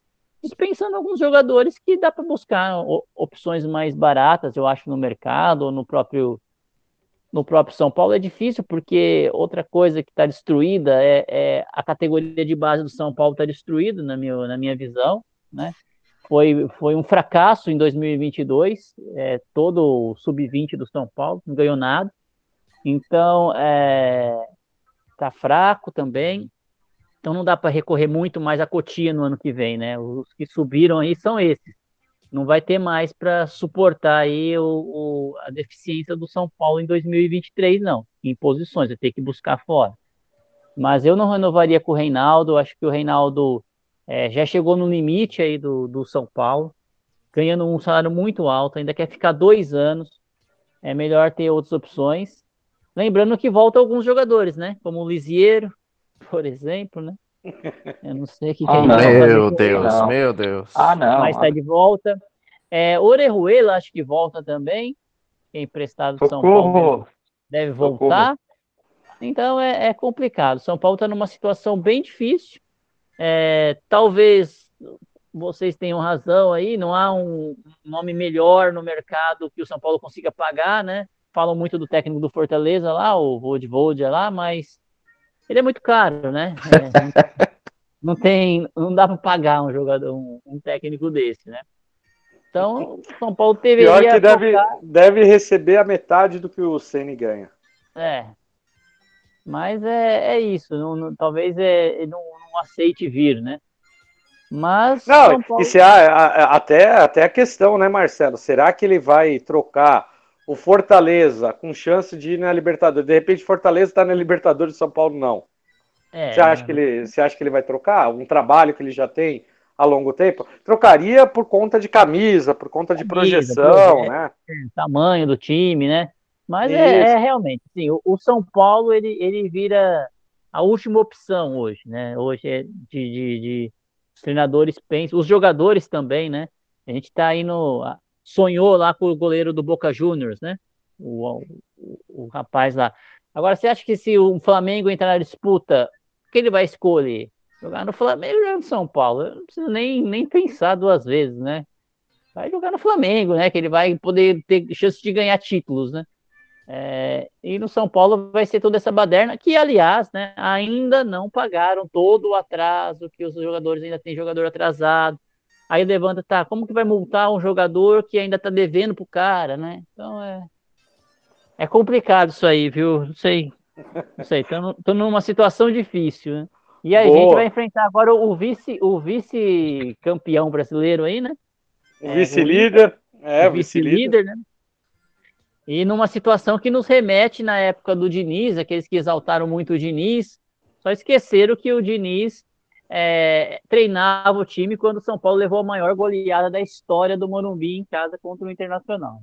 dispensando alguns jogadores que dá para buscar opções mais baratas, eu acho, no mercado ou no próprio no próprio São Paulo é difícil, porque outra coisa que está destruída é, é, a categoria de base do São Paulo está destruída, na minha, na minha visão, né? Foi, foi um fracasso em 2022, é, todo o sub-20 do São Paulo, não ganhou nada. Então, é, tá fraco também. Então não dá para recorrer muito mais a Cotia no ano que vem, né? Os que subiram aí são esses não vai ter mais para suportar aí o, o, a deficiência do São Paulo em 2023, não. Em posições, vai ter que buscar fora. Mas eu não renovaria com o Reinaldo, acho que o Reinaldo é, já chegou no limite aí do, do São Paulo, ganhando um salário muito alto, ainda quer ficar dois anos, é melhor ter outras opções. Lembrando que volta alguns jogadores, né? Como o Lisieiro, [laughs] por exemplo, né? Eu não sei o que,
ah,
que
a gente Meu Deus, não. meu Deus.
Ah, não. Mas está de volta. É, Orejuela, acho que volta também. Que é emprestado do São Paulo. Deve voltar. Socorro. Então é, é, complicado. São Paulo está numa situação bem difícil. É, talvez vocês tenham razão aí, não há um nome melhor no mercado que o São Paulo consiga pagar, né? Falam muito do técnico do Fortaleza lá, o Voivoda lá, mas ele é muito caro, né? É, [laughs] não tem, não dá para pagar um jogador, um, um, técnico desse, né? Então, São Paulo deveria.
Pior que deve, deve receber a metade do que o Ceni ganha.
É. Mas é, é isso. Não, não, talvez é, não, não aceite vir, né? Mas.
Não, Paulo... e se há, até, até a questão, né, Marcelo? Será que ele vai trocar o Fortaleza com chance de ir na Libertadores. De repente, Fortaleza está na Libertadores de São Paulo, não. É, você, acha que ele, você acha que ele vai trocar? Um trabalho que ele já tem a longo tempo? Trocaria por conta de camisa, por conta de camisa, projeção, né?
Tamanho do time, né? Mas é, é, realmente, sim, o, o, São Paulo ele, ele vira a última opção hoje, né? Hoje é de, de, de treinadores pensam, os jogadores também, né? A gente está indo sonhou lá com o goleiro do Boca Juniors, né? O, o, o, rapaz lá. Agora, você acha que se o Flamengo entrar na disputa, o que ele vai escolher? Jogar no Flamengo ou no São Paulo? Eu não preciso nem, nem pensar duas vezes, né? Vai jogar no Flamengo, né? Que ele vai poder ter chance de ganhar títulos, né? É, e no São Paulo vai ser toda essa baderna, que, aliás, né, ainda não pagaram todo o atraso, que os jogadores ainda têm jogador atrasado. Aí levanta, tá, como que vai multar um jogador que ainda tá devendo pro cara, né? Então é. É complicado isso aí, viu? Não sei. Não sei, tô, tô numa situação difícil, né? E aí Boa. a gente vai enfrentar agora o vice, o vice-campeão brasileiro aí, né?
O é, vice-líder.
É, vice-líder, né? E numa situação que nos remete na época do Diniz, aqueles que exaltaram muito o Diniz, só esqueceram que o Diniz é, treinava o time quando o São Paulo levou a maior goleada da história do Morumbi em casa contra o Internacional.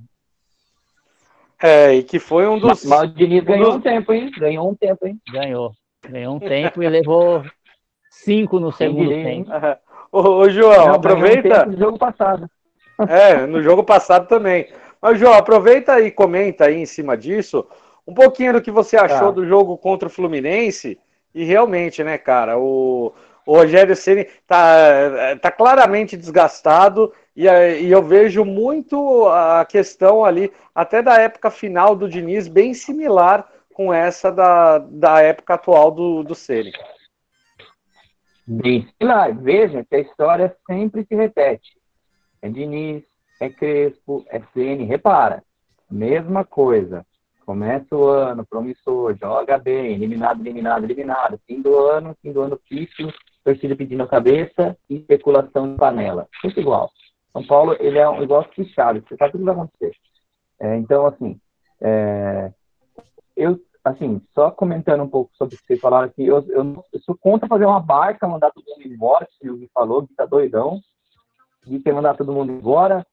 É, e que foi um dos.
Mas, o Diniz ganhou um tempo, hein? Ganhou um tempo, hein?
Ganhou. Ganhou um tempo e levou cinco no segundo tempo. [laughs]
Ô, ô, João, Não, aproveita. Um no jogo passado. [laughs] É, no jogo passado também. Mas, João, aproveita e comenta aí em cima disso um pouquinho do que você achou tá. do jogo contra o Fluminense. E realmente, né, cara, o, o Rogério Ceni tá, tá claramente desgastado e, e, eu vejo muito a questão ali, até da época final do Diniz, bem similar com essa da, da época atual do, do Ceni.
Bem similar. Veja que a história sempre se repete. É Diniz, é Crespo, é Ceni. Repara, mesma coisa. Começa o ano promissor, joga bem, eliminado, eliminado, eliminado. Fim do ano, fim do ano difícil, torcida pedindo a cabeça e especulação de panela. Tudo igual. São Paulo, ele é um igual fechado, você sabe tudo que vai acontecer. É, então, assim, é, eu, assim, só comentando um pouco sobre o que vocês falaram aqui, eu, eu, eu, sou contra fazer uma barca, mandar todo mundo embora, que o Gui falou, que tá doidão, de ter mandar todo mundo embora.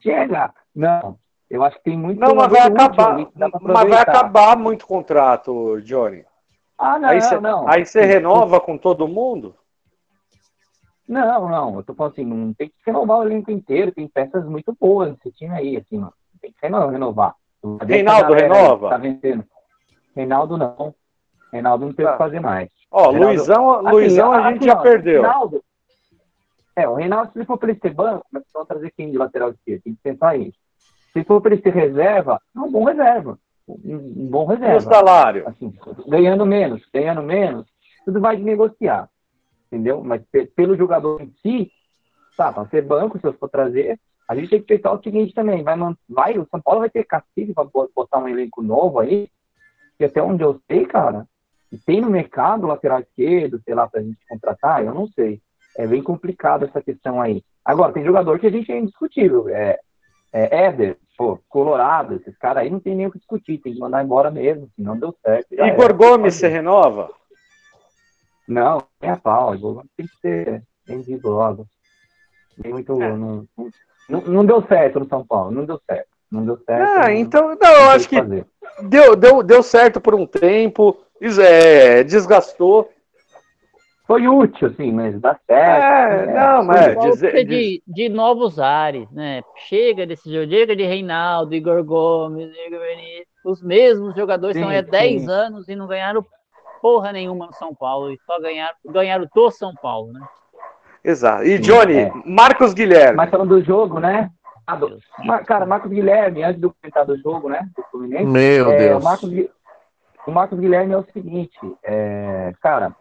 Chega! Não, Eu acho que tem muito.
Não, mas vai acabar. Mas vai acabar muito contrato, Johnny.
Ah, não,
aí você
não.
aí você renova com todo mundo?
Não, não. Eu tô falando assim, não tem que renovar o elenco inteiro. Tem peças muito boas nesse time aí, assim, mano. Tem que reno- renovar.
Reinaldo renova?
Tá vencendo. Reinaldo não. Reinaldo não tem o
Tá.
que fazer mais.
Ó,
Reinaldo-
Luizão,
Assim,
Luizão a
assim,
gente já
ó,
perdeu.
Reinaldo, é, o Reinaldo, se ele for para ele ser banco, mas vão trazer quem de lateral esquerdo? Tem que pensar isso. Se for para ele ser reserva, é um bom reserva. Um, bom
E o
reserva.
salário?
Assim, ganhando menos, ganhando menos, tudo vai de negociar. Entendeu? Mas pe- pelo jogador em si, tá, para ser banco, se eu for trazer, a gente tem que pensar o seguinte também, vai, vai o São Paulo vai ter cacife para botar um elenco novo aí, que até onde eu sei, cara, e tem no mercado lateral esquerdo, sei lá, pra gente contratar, eu não sei. É bem complicado essa questão aí. Agora, tem jogador que a gente é indiscutível. É, é Éder, pô, Colorado, esses caras aí não tem nem o que discutir, tem que mandar embora mesmo, se não deu certo.
Igor. Gomes, você renova?
Não, tem a pau, Igor Gomes tem que ser vendido logo. Tem muito.
É.
Não, não, não deu certo no São Paulo, não deu certo. Não deu certo.
Ah,
não-
então, não, eu acho que
fazer.
deu, deu, deu certo por um tempo, é, desgastou.
Foi útil, assim, mas dá certo.
É,
né?
não, mas dizer-
de, de novos ares, né? Chega desse jogo, chega de Reinaldo, Igor Gomes, Igor Benítez. Os mesmos jogadores
Sim,
estão aí há
sim.
10 anos e não ganharam porra nenhuma no São Paulo. E só ganharam, ganharam do São Paulo, né?
Exato. E
Sim,
Johnny,
é.
Marcos Guilherme.
Mas falando do jogo, né? Ah, do- Cara, Marcos Guilherme, antes de eu comentar do jogo, né? Do Fluminense,
Meu
é,
Deus.
o, Marcos, o Marcos Guilherme é o seguinte, é, cara,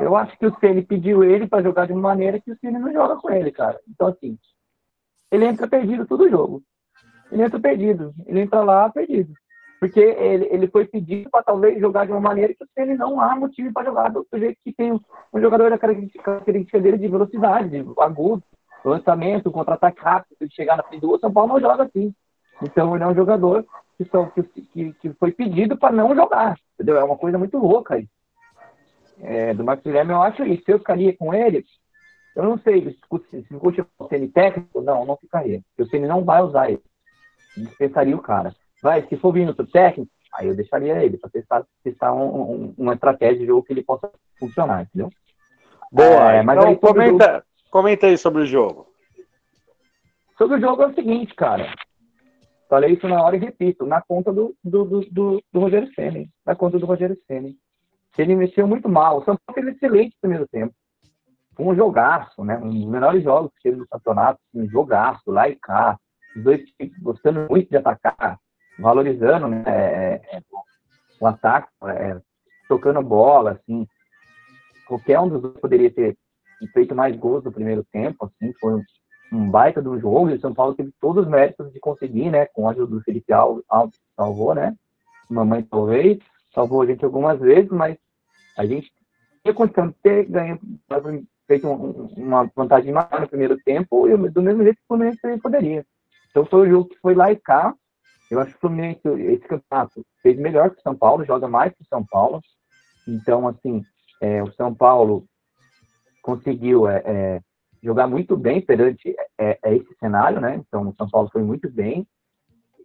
eu acho que o Ceni pediu ele para jogar de uma maneira que o Ceni não joga com ele, cara. Então, assim, ele entra perdido todo jogo. Ele entra perdido. Ele entra lá perdido. Porque ele, ele foi pedido para talvez jogar de uma maneira que o Ceni não há motivo para jogar do jeito que tem um, um jogador da característica dele de velocidade, de agudo, lançamento, contra-ataque rápido, chegar na frente do. São Paulo não joga assim. Então, ele é um jogador que, que, que, que foi pedido para não jogar. Entendeu? É uma coisa muito louca aí. É, do Marcos Guilherme, eu acho isso. Se eu ficaria com ele, eu não sei, se discute o Ceni técnico, não, não ficaria. Porque o Ceni não vai usar ele. Dispensaria o cara. Vai, se for vir outro técnico, aí eu deixaria ele, para testar, testar um- um- uma estratégia de jogo que ele possa funcionar, entendeu?
Boa.
É, mas
então
aí
comenta, comenta aí sobre o jogo.
Sobre o jogo é o seguinte, cara. Falei isso na hora e repito, na conta do, do, do, do, do Rogério Senna. Na conta do Rogério Senna. Ele mexeu muito mal. O São Paulo teve excelente primeiro tempo. Foi um jogaço, né? Um dos melhores jogos que teve no campeonato. Um jogaço, lá e cá. Os dois gostando muito de atacar, valorizando né, é, é, o ataque, é, tocando bola, assim. Qualquer um dos dois poderia ter feito mais gols no primeiro tempo, assim. Foi um um baita do jogo, e o São Paulo teve todos os méritos de conseguir, né, com a ajuda do Felipe Alves, Alves que salvou, né, mamãe talvez, salvou a gente algumas vezes, mas a gente tinha condição de ter feito um- uma vantagem maior no primeiro tempo, e do mesmo jeito que o Fluminense poderia. Então foi um jogo que foi lá e cá, eu acho que o Fluminense, esse campeonato, fez melhor que o São Paulo, joga mais que o São Paulo, então, assim, é, o São Paulo conseguiu é, é, jogar muito bem perante é, é, esse cenário, né? Então, o São Paulo foi muito bem.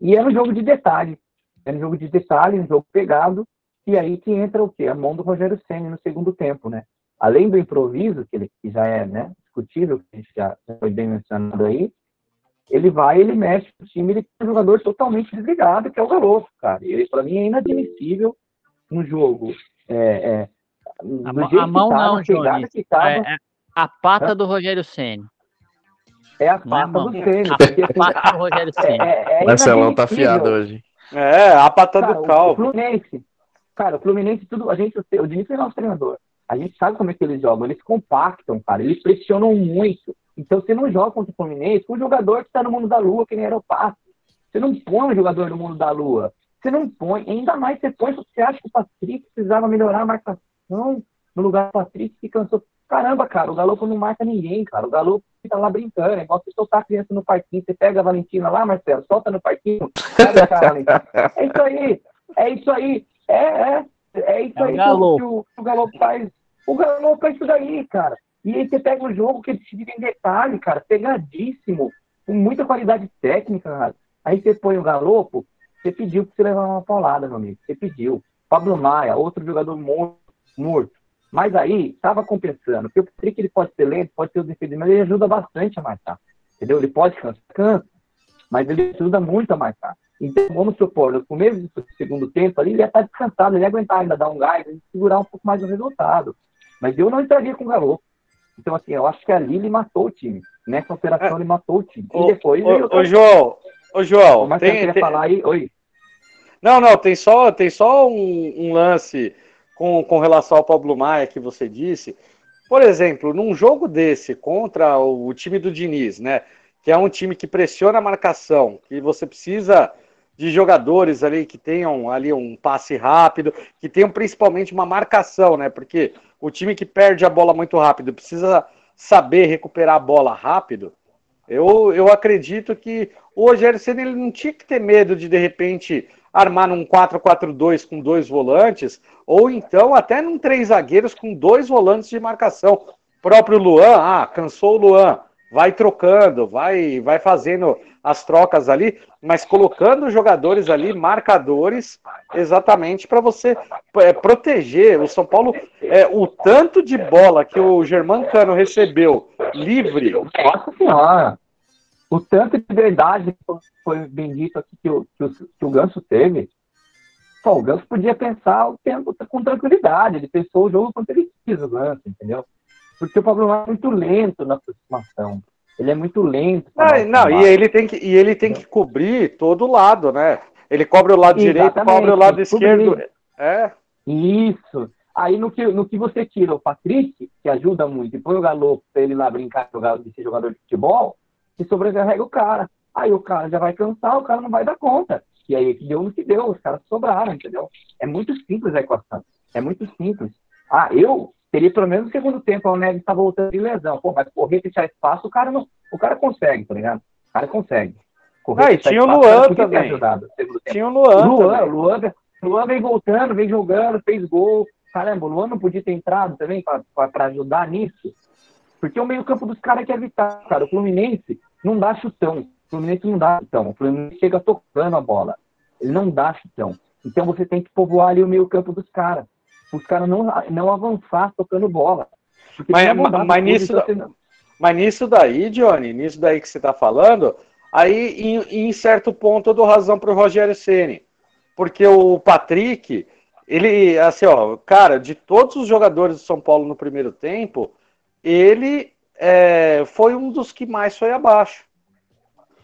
E era um jogo de detalhe. Era um jogo de detalhe, um jogo pegado. E aí que entra o quê? A mão do Rogério Senna no segundo tempo, né? Além do improviso, que ele que já é né, discutível, que a gente já, já foi bem mencionado aí, ele vai, ele mexe no time, ele tem um jogador totalmente desligado, que é o Galopo, cara. E ele, para mim, é inadmissível um jogo. É, é,
A, a
que
mão
tava,
não, Johnny.
tava,
É, é a pata do Rogério Ceni.
é a pata do Senna.
A
porque, assim,
pata do Rogério [laughs] Ceni.
é, é
Marcelão tá afiado hoje.
É, a pata
Cara,
do
o- O
calvo.
Fluminense, cara, o Fluminense, tudo, a gente, o Diniz é nosso treinador. A gente sabe como é que eles jogam, eles compactam, cara, eles pressionam muito. Então você não joga contra o Fluminense com um jogador que está no mundo da lua, que nem era o passe. Você não põe um jogador no mundo da lua. Você não põe, ainda mais você põe porque você acha que o Patrick precisava melhorar a marcação no lugar do Patrick que cansou. Caramba, cara, o Galo não marca ninguém, cara. O Galo fica lá brincando, é igual você soltar a criança no parquinho. Você pega a Valentina lá, Marcelo, solta no parquinho. Vai deixar a Valentina. É isso aí, é isso aí. É, é, é isso
É
aí que
Galo.
o, que o, que o Galo faz. O Galo faz isso daí, cara. E aí você pega o jogo que ele se divide em detalhe, cara, pegadíssimo, com muita qualidade técnica, cara. Aí você põe o Galopo, você pediu para você levar uma paulada, meu amigo. Você pediu. Pablo Maia, outro jogador morto. morto. Mas aí, estava compensando. Porque o Patrick ele pode ser lento, pode ser o defesa, mas ele ajuda bastante a marcar. Entendeu? Ele pode cansar, cansa, mas ele ajuda muito a marcar. Então, vamos supor, no começo do segundo tempo ali, ele ia estar descansado, ele ia aguentar ainda dar um gás, segurar um pouco mais o resultado. Mas eu não entraria com o Galo. Então, assim, eu acho que ali ele matou o time. Nessa operação, é. ele matou o time.
Ô,
e depois.
Ô, ô, João, ô, João,
Mas
tem, tem-
falar aí? Oi.
Não, não, tem só, tem só um, um lance com, com relação ao Pablo Maia que você disse. Por exemplo, num jogo desse contra o, o time do Diniz, né? Que é um time que pressiona a marcação, que você precisa de jogadores ali que tenham ali um passe rápido, que tenham principalmente uma marcação, né? Porque o time que perde a bola muito rápido precisa saber recuperar a bola rápido. Eu, eu acredito que o Rogério Ceni ele não tinha que ter medo de de repente armar num 4-4-2 com dois volantes, ou então até num três zagueiros com dois volantes de marcação. O próprio Luan, ah, cansou o Luan, vai trocando, vai, vai fazendo as trocas ali, mas colocando jogadores ali, marcadores, exatamente para você é, proteger. O São Paulo, é, o tanto de bola que o Germancano recebeu livre,
Nossa senhora! O tanto de verdade foi bem dito aqui que o, que o, que o Ganso teve. O Ganso podia pensar o tempo com tranquilidade. Ele pensou o jogo quanto ele quis, o Ganso, entendeu? Porque o Pablo Maia é muito lento na aproximação. Ele é muito lento.
Não, não, e ele tem que, e ele tem que cobrir todo lado, né? Ele cobre o lado direito,
Exatamente,
cobre o lado
cobrir.
esquerdo. É,
Isso. Aí no que, no que você tira o Patrick, que ajuda muito, e põe o Galo pra ele lá brincar de ser jogador de futebol, e sobrecarrega o cara. Aí o cara já vai cansar, o cara não vai dar conta. E aí que deu no que deu, os caras sobraram, entendeu? É muito simples a equação. É muito simples. Ah, eu teria pelo menos no segundo tempo, o Neves tá voltando de lesão. Pô, mas correr, fechar espaço, o cara não. O cara consegue, tá ligado? O cara consegue.
Ah, e
fechar
tinha o
espaço,
Luan
podia ter
também.
ajudado
tinha o Luan.
Luan,
também.
Luan, Luan vem voltando, vem jogando, fez gol. Caramba, o Luan não podia ter entrado também para ajudar nisso. Porque o meio-campo dos caras quer evitar, cara. O Fluminense não dá chutão. O Fluminense não dá chutão. O Fluminense chega tocando a bola. Ele não dá chutão. Então você tem que povoar ali o meio-campo dos caras. Os caras não, não avançar tocando bola.
Mas- mas
pra
nisso Mas nisso daí, Johnny, nisso daí que você tá falando, aí em, em certo ponto eu dou razão pro Rogério Ceni, porque o Patrick, ele, assim, ó, cara, de todos os jogadores do São Paulo no primeiro tempo, ele é, foi um dos que mais foi abaixo.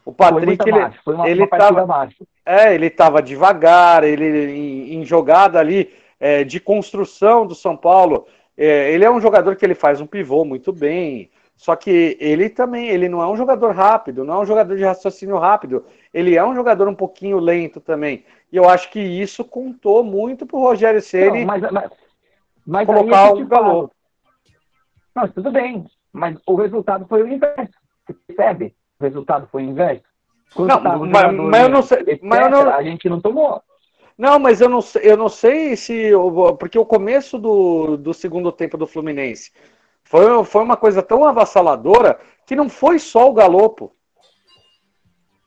O Patrick, ele,
abaixo. Foi uma,
ele
uma
tava-
abaixo.
é, ele estava devagar, ele em, em jogada ali é, de construção do São Paulo. é, ele é um jogador que ele faz um pivô muito bem. Só que ele também, ele não é um jogador rápido, não é um jogador de raciocínio rápido. Ele é um jogador um pouquinho lento também. E eu acho que isso contou muito pro Rogério Ceni.
Não, mas, mas, mas
colocar
é
o. Galo.
Não, tudo bem, mas o resultado foi o inverso. Você percebe? O resultado foi o inverso. Quando
Não, mas- mas eu não sei- mas eu não-
A gente não tomou.
Não, mas eu não, sei- eu não sei se. Porque o começo do, do segundo tempo do Fluminense foi, foi uma coisa tão avassaladora que não foi só o Galopo.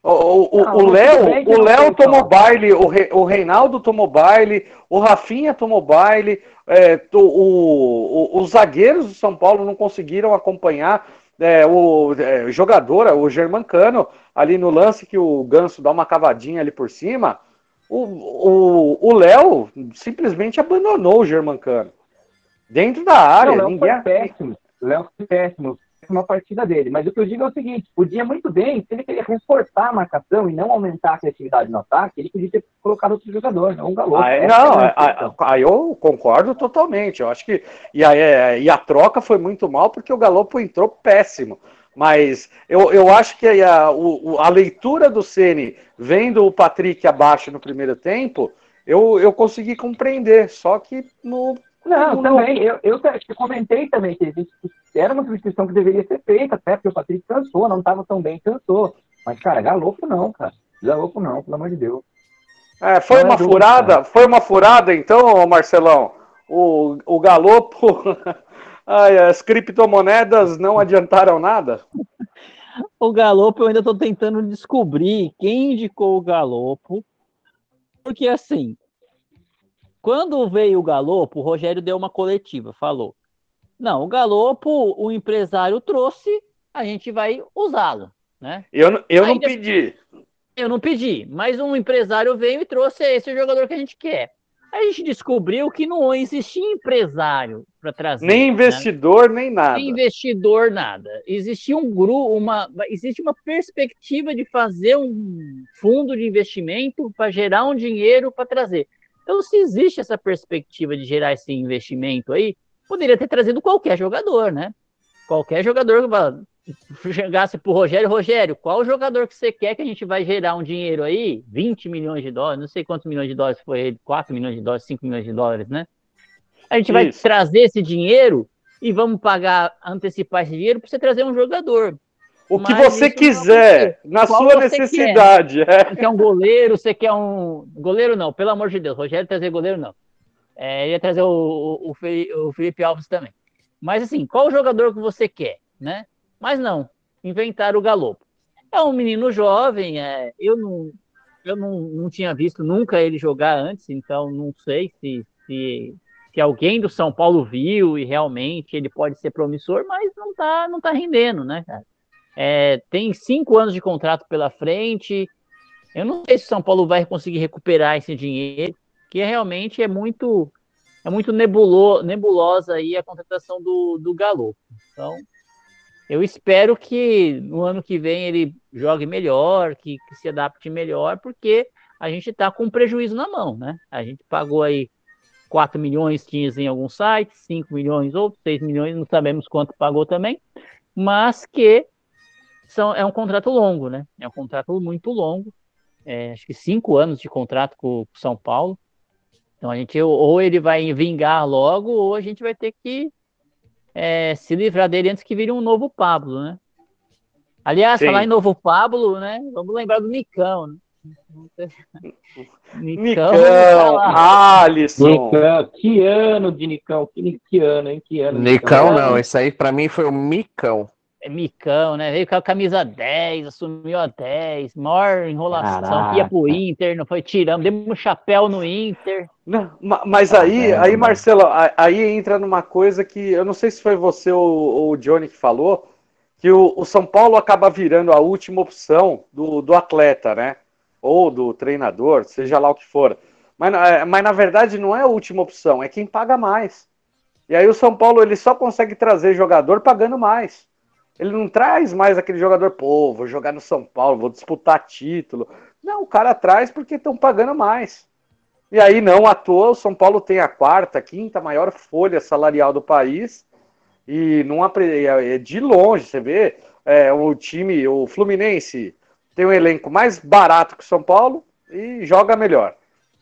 O- Léo o Léo tomou baile, o, Re- o Reinaldo tomou baile, o Rafinha tomou baile, é, o- o- os zagueiros do São Paulo não conseguiram acompanhar é, o é, jogador, o Germancano, ali no lance que o Ganso dá uma cavadinha ali por cima. O Léo simplesmente abandonou o Germancano. Dentro da área,
Não, o Léo
ninguém.
foi péssimo. Léo foi péssimo. Uma partida dele. Mas o que eu digo é o seguinte: podia muito bem, se ele queria reforçar a marcação e não aumentar a criatividade no ataque, ele podia ter colocado outro jogador, não um galo.
É, não, é, a- a- aí eu concordo totalmente. Eu acho que. E a, é, e a troca foi muito mal porque o Galopo entrou péssimo. Mas eu, eu acho que a, o- o- a leitura do Ceni vendo o Patrick abaixo no primeiro tempo, eu, eu consegui compreender. Só que no.
Não,
no-
também. Eu, eu, eu comentei também que existe- era uma substituição que deveria ser feita, até porque o Patrick cansou, não estava tão bem, cansou. Mas, cara, galopo não, cara. Galopo não, pelo amor de Deus.
É, foi
Não é
uma
dúvida,
furada,
cara.
foi uma furada, então, Marcelão. O, o Galopo. [laughs] Ai, as criptomonedas não adiantaram nada? [laughs]
O Galopo, eu ainda tô tentando descobrir quem indicou o Galopo. Porque assim, quando veio o Galopo, o Rogério deu uma coletiva, falou: Não, o Galopo, o empresário trouxe, a gente vai usá-lo, né?
Eu, eu não pedi.
Eu não pedi, mas um empresário veio e trouxe esse jogador que a gente quer. A gente descobriu que não existia empresário para trazer.
Nem
né?
investidor, nem nada.
Nem investidor, nada. Existia um grupo, uma, existe uma perspectiva de fazer um fundo de investimento para gerar um dinheiro para trazer. Então, se existe essa perspectiva de gerar esse investimento aí, poderia ter trazido qualquer jogador, né? Qualquer jogador chegasse para o Rogério, Rogério, qual jogador que você quer que a gente vai gerar um dinheiro aí? 20 milhões de dólares, não sei quantos milhões de dólares foi ele, 4 milhões de dólares, 5 milhões de dólares, né? A gente vai
Isso.
trazer esse dinheiro e vamos pagar, antecipar esse dinheiro para você trazer um jogador.
O que
Mas
você
isso não
quiser, na
Qual
sua
você quer?
necessidade. é.
Você quer um goleiro, você quer um. Goleiro não, pelo amor de Deus. Rogério trazer goleiro não. É, ele ia trazer o, o, o Felipe Alves também. Mas assim, qual o jogador que você quer, né? Mas não, inventaram o Galopo. É um menino jovem, é, eu não, eu não, não tinha visto nunca ele jogar antes, então não sei se, se, se alguém do São Paulo viu e realmente ele pode ser promissor, mas não tá, não tá rendendo, né, cara? É, tem cinco anos de contrato pela frente. Eu não sei se o São Paulo vai conseguir recuperar esse dinheiro, que realmente é muito é muito nebulo, nebulosa aí a contratação do, do Galo. Então, eu espero que no ano que vem ele jogue melhor, que, que se adapte melhor, porque a gente está com um prejuízo na mão, né? A gente pagou aí 4 milhões, tinha em alguns sites, 5 milhões ou 6 milhões, não sabemos quanto pagou também, mas que são, é um contrato longo, né? É um contrato muito longo, é, acho que cinco anos de contrato com o São Paulo. Então a gente ou ele vai vingar logo, ou a gente vai ter que é, se livrar dele antes que vire um novo Pablo, né? Aliás,
Sim.
falar em novo Pablo, né? Vamos lembrar do Nicão, né? [laughs]
Nicão,
tá lá.
Alisson.
Nicão, que ano de Nicão? Que, que ano, hein? Que ano. de
Nicão não, esse aí pra mim foi o Micão.
É Micão, né? Veio com a camisa 10, assumiu a 10, maior enrolação,
Caraca.
ia pro Inter, não foi tirando, demos um chapéu no Inter.
Não, ma- mas aí,
Ah,
aí Marcelo, aí entra numa coisa que eu não sei se foi você ou, ou o Johnny que falou, que o, o São Paulo acaba virando a última opção do, do atleta, né? Ou do treinador, seja lá o que for. Mas, na- é, mas na verdade não é a última opção, é quem paga mais. E aí o São Paulo ele só consegue trazer jogador pagando mais. Ele não traz mais aquele jogador, pô, vou jogar no São Paulo, vou disputar título. Não, o cara traz porque estão pagando mais. E aí, não à toa, o São Paulo tem a quarta, quinta maior folha salarial do país. E não apre- é de longe, você vê, é, o time, o Fluminense, tem um elenco mais barato que o São Paulo e joga melhor.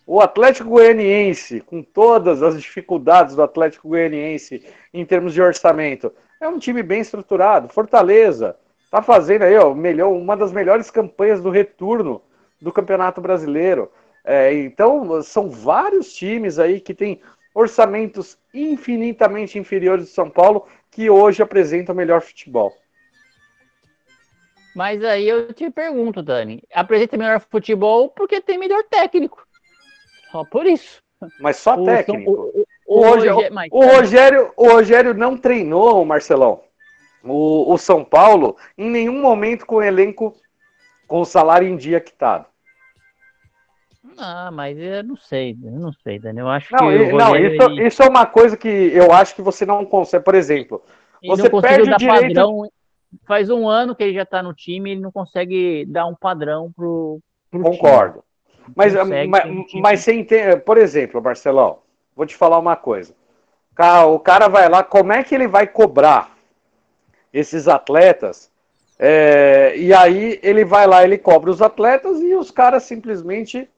O Atlético Goianiense, com todas as dificuldades do Atlético Goianiense em termos de orçamento, é um time bem estruturado. Fortaleza tá fazendo aí ó, melhor, uma das melhores campanhas do retorno do Campeonato Brasileiro. É, então, são vários times aí que têm orçamentos infinitamente inferiores do São Paulo que hoje apresentam o melhor futebol.
Mas aí eu te pergunto, Dani, apresenta melhor futebol porque tem melhor técnico. Só por isso.
Mas só
O-
técnico.
o-
O,
o
Rogério,
mas-
o Rogério, o Rogério não treinou, Marcelão, o, o São Paulo em nenhum momento com o elenco com o salário em dia quitado.
Ah, mas eu não sei, eu não sei, Dani. Eu acho
Não,
que o
não isso,
ele-
isso é uma coisa que eu acho que você não consegue. Por exemplo,
ele
você perde o direito-
padrão. Faz um ano que ele já tá no time, ele não consegue dar um padrão pro, pro time.
Concordo. Mas,
Consegue
mas,
um time-
mas você entende, por exemplo, Marcelão, vou te falar uma coisa. O cara vai lá, como é que ele vai cobrar esses atletas? É, e aí ele vai lá, ele cobra os atletas e os caras simplesmente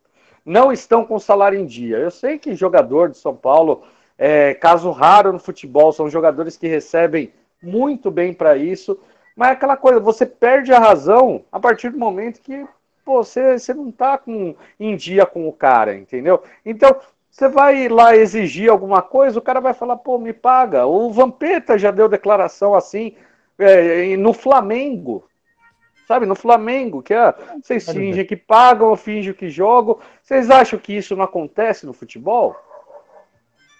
não estão com salário em dia. Eu sei que jogador de São Paulo, é caso raro no futebol, são jogadores que recebem muito bem para isso, mas é aquela coisa, você perde a razão a partir do momento que pô, você, você não tá com, em dia com o cara, entendeu? Então, você vai lá exigir alguma coisa, o cara vai falar, pô, me paga. O Vampeta já deu declaração assim é, no Flamengo. Sabe, no Flamengo, que é, vocês fingem que pagam, finjo que jogam. Vocês acham que isso não acontece no futebol?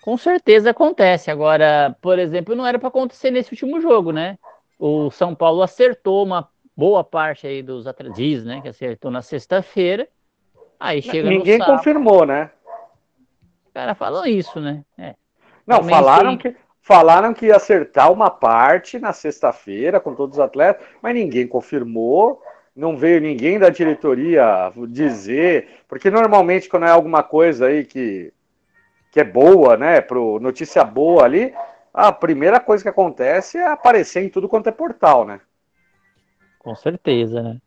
Com certeza acontece. Agora, por exemplo, não era para acontecer nesse último jogo, né? O São Paulo acertou uma boa parte aí dos atletas, né? Que acertou na sexta-feira. Aí chega
Ninguém
sábado,
confirmou, né?
Os caras falam isso, né? É.
Não,
Também
falaram que, falaram que ia acertar uma parte na sexta-feira com todos os atletas, mas ninguém confirmou. Não veio ninguém da diretoria dizer, porque normalmente quando é alguma coisa aí que, que é boa, né, pro notícia boa ali, a primeira coisa que acontece é aparecer em tudo quanto é portal, né?
Com certeza, né?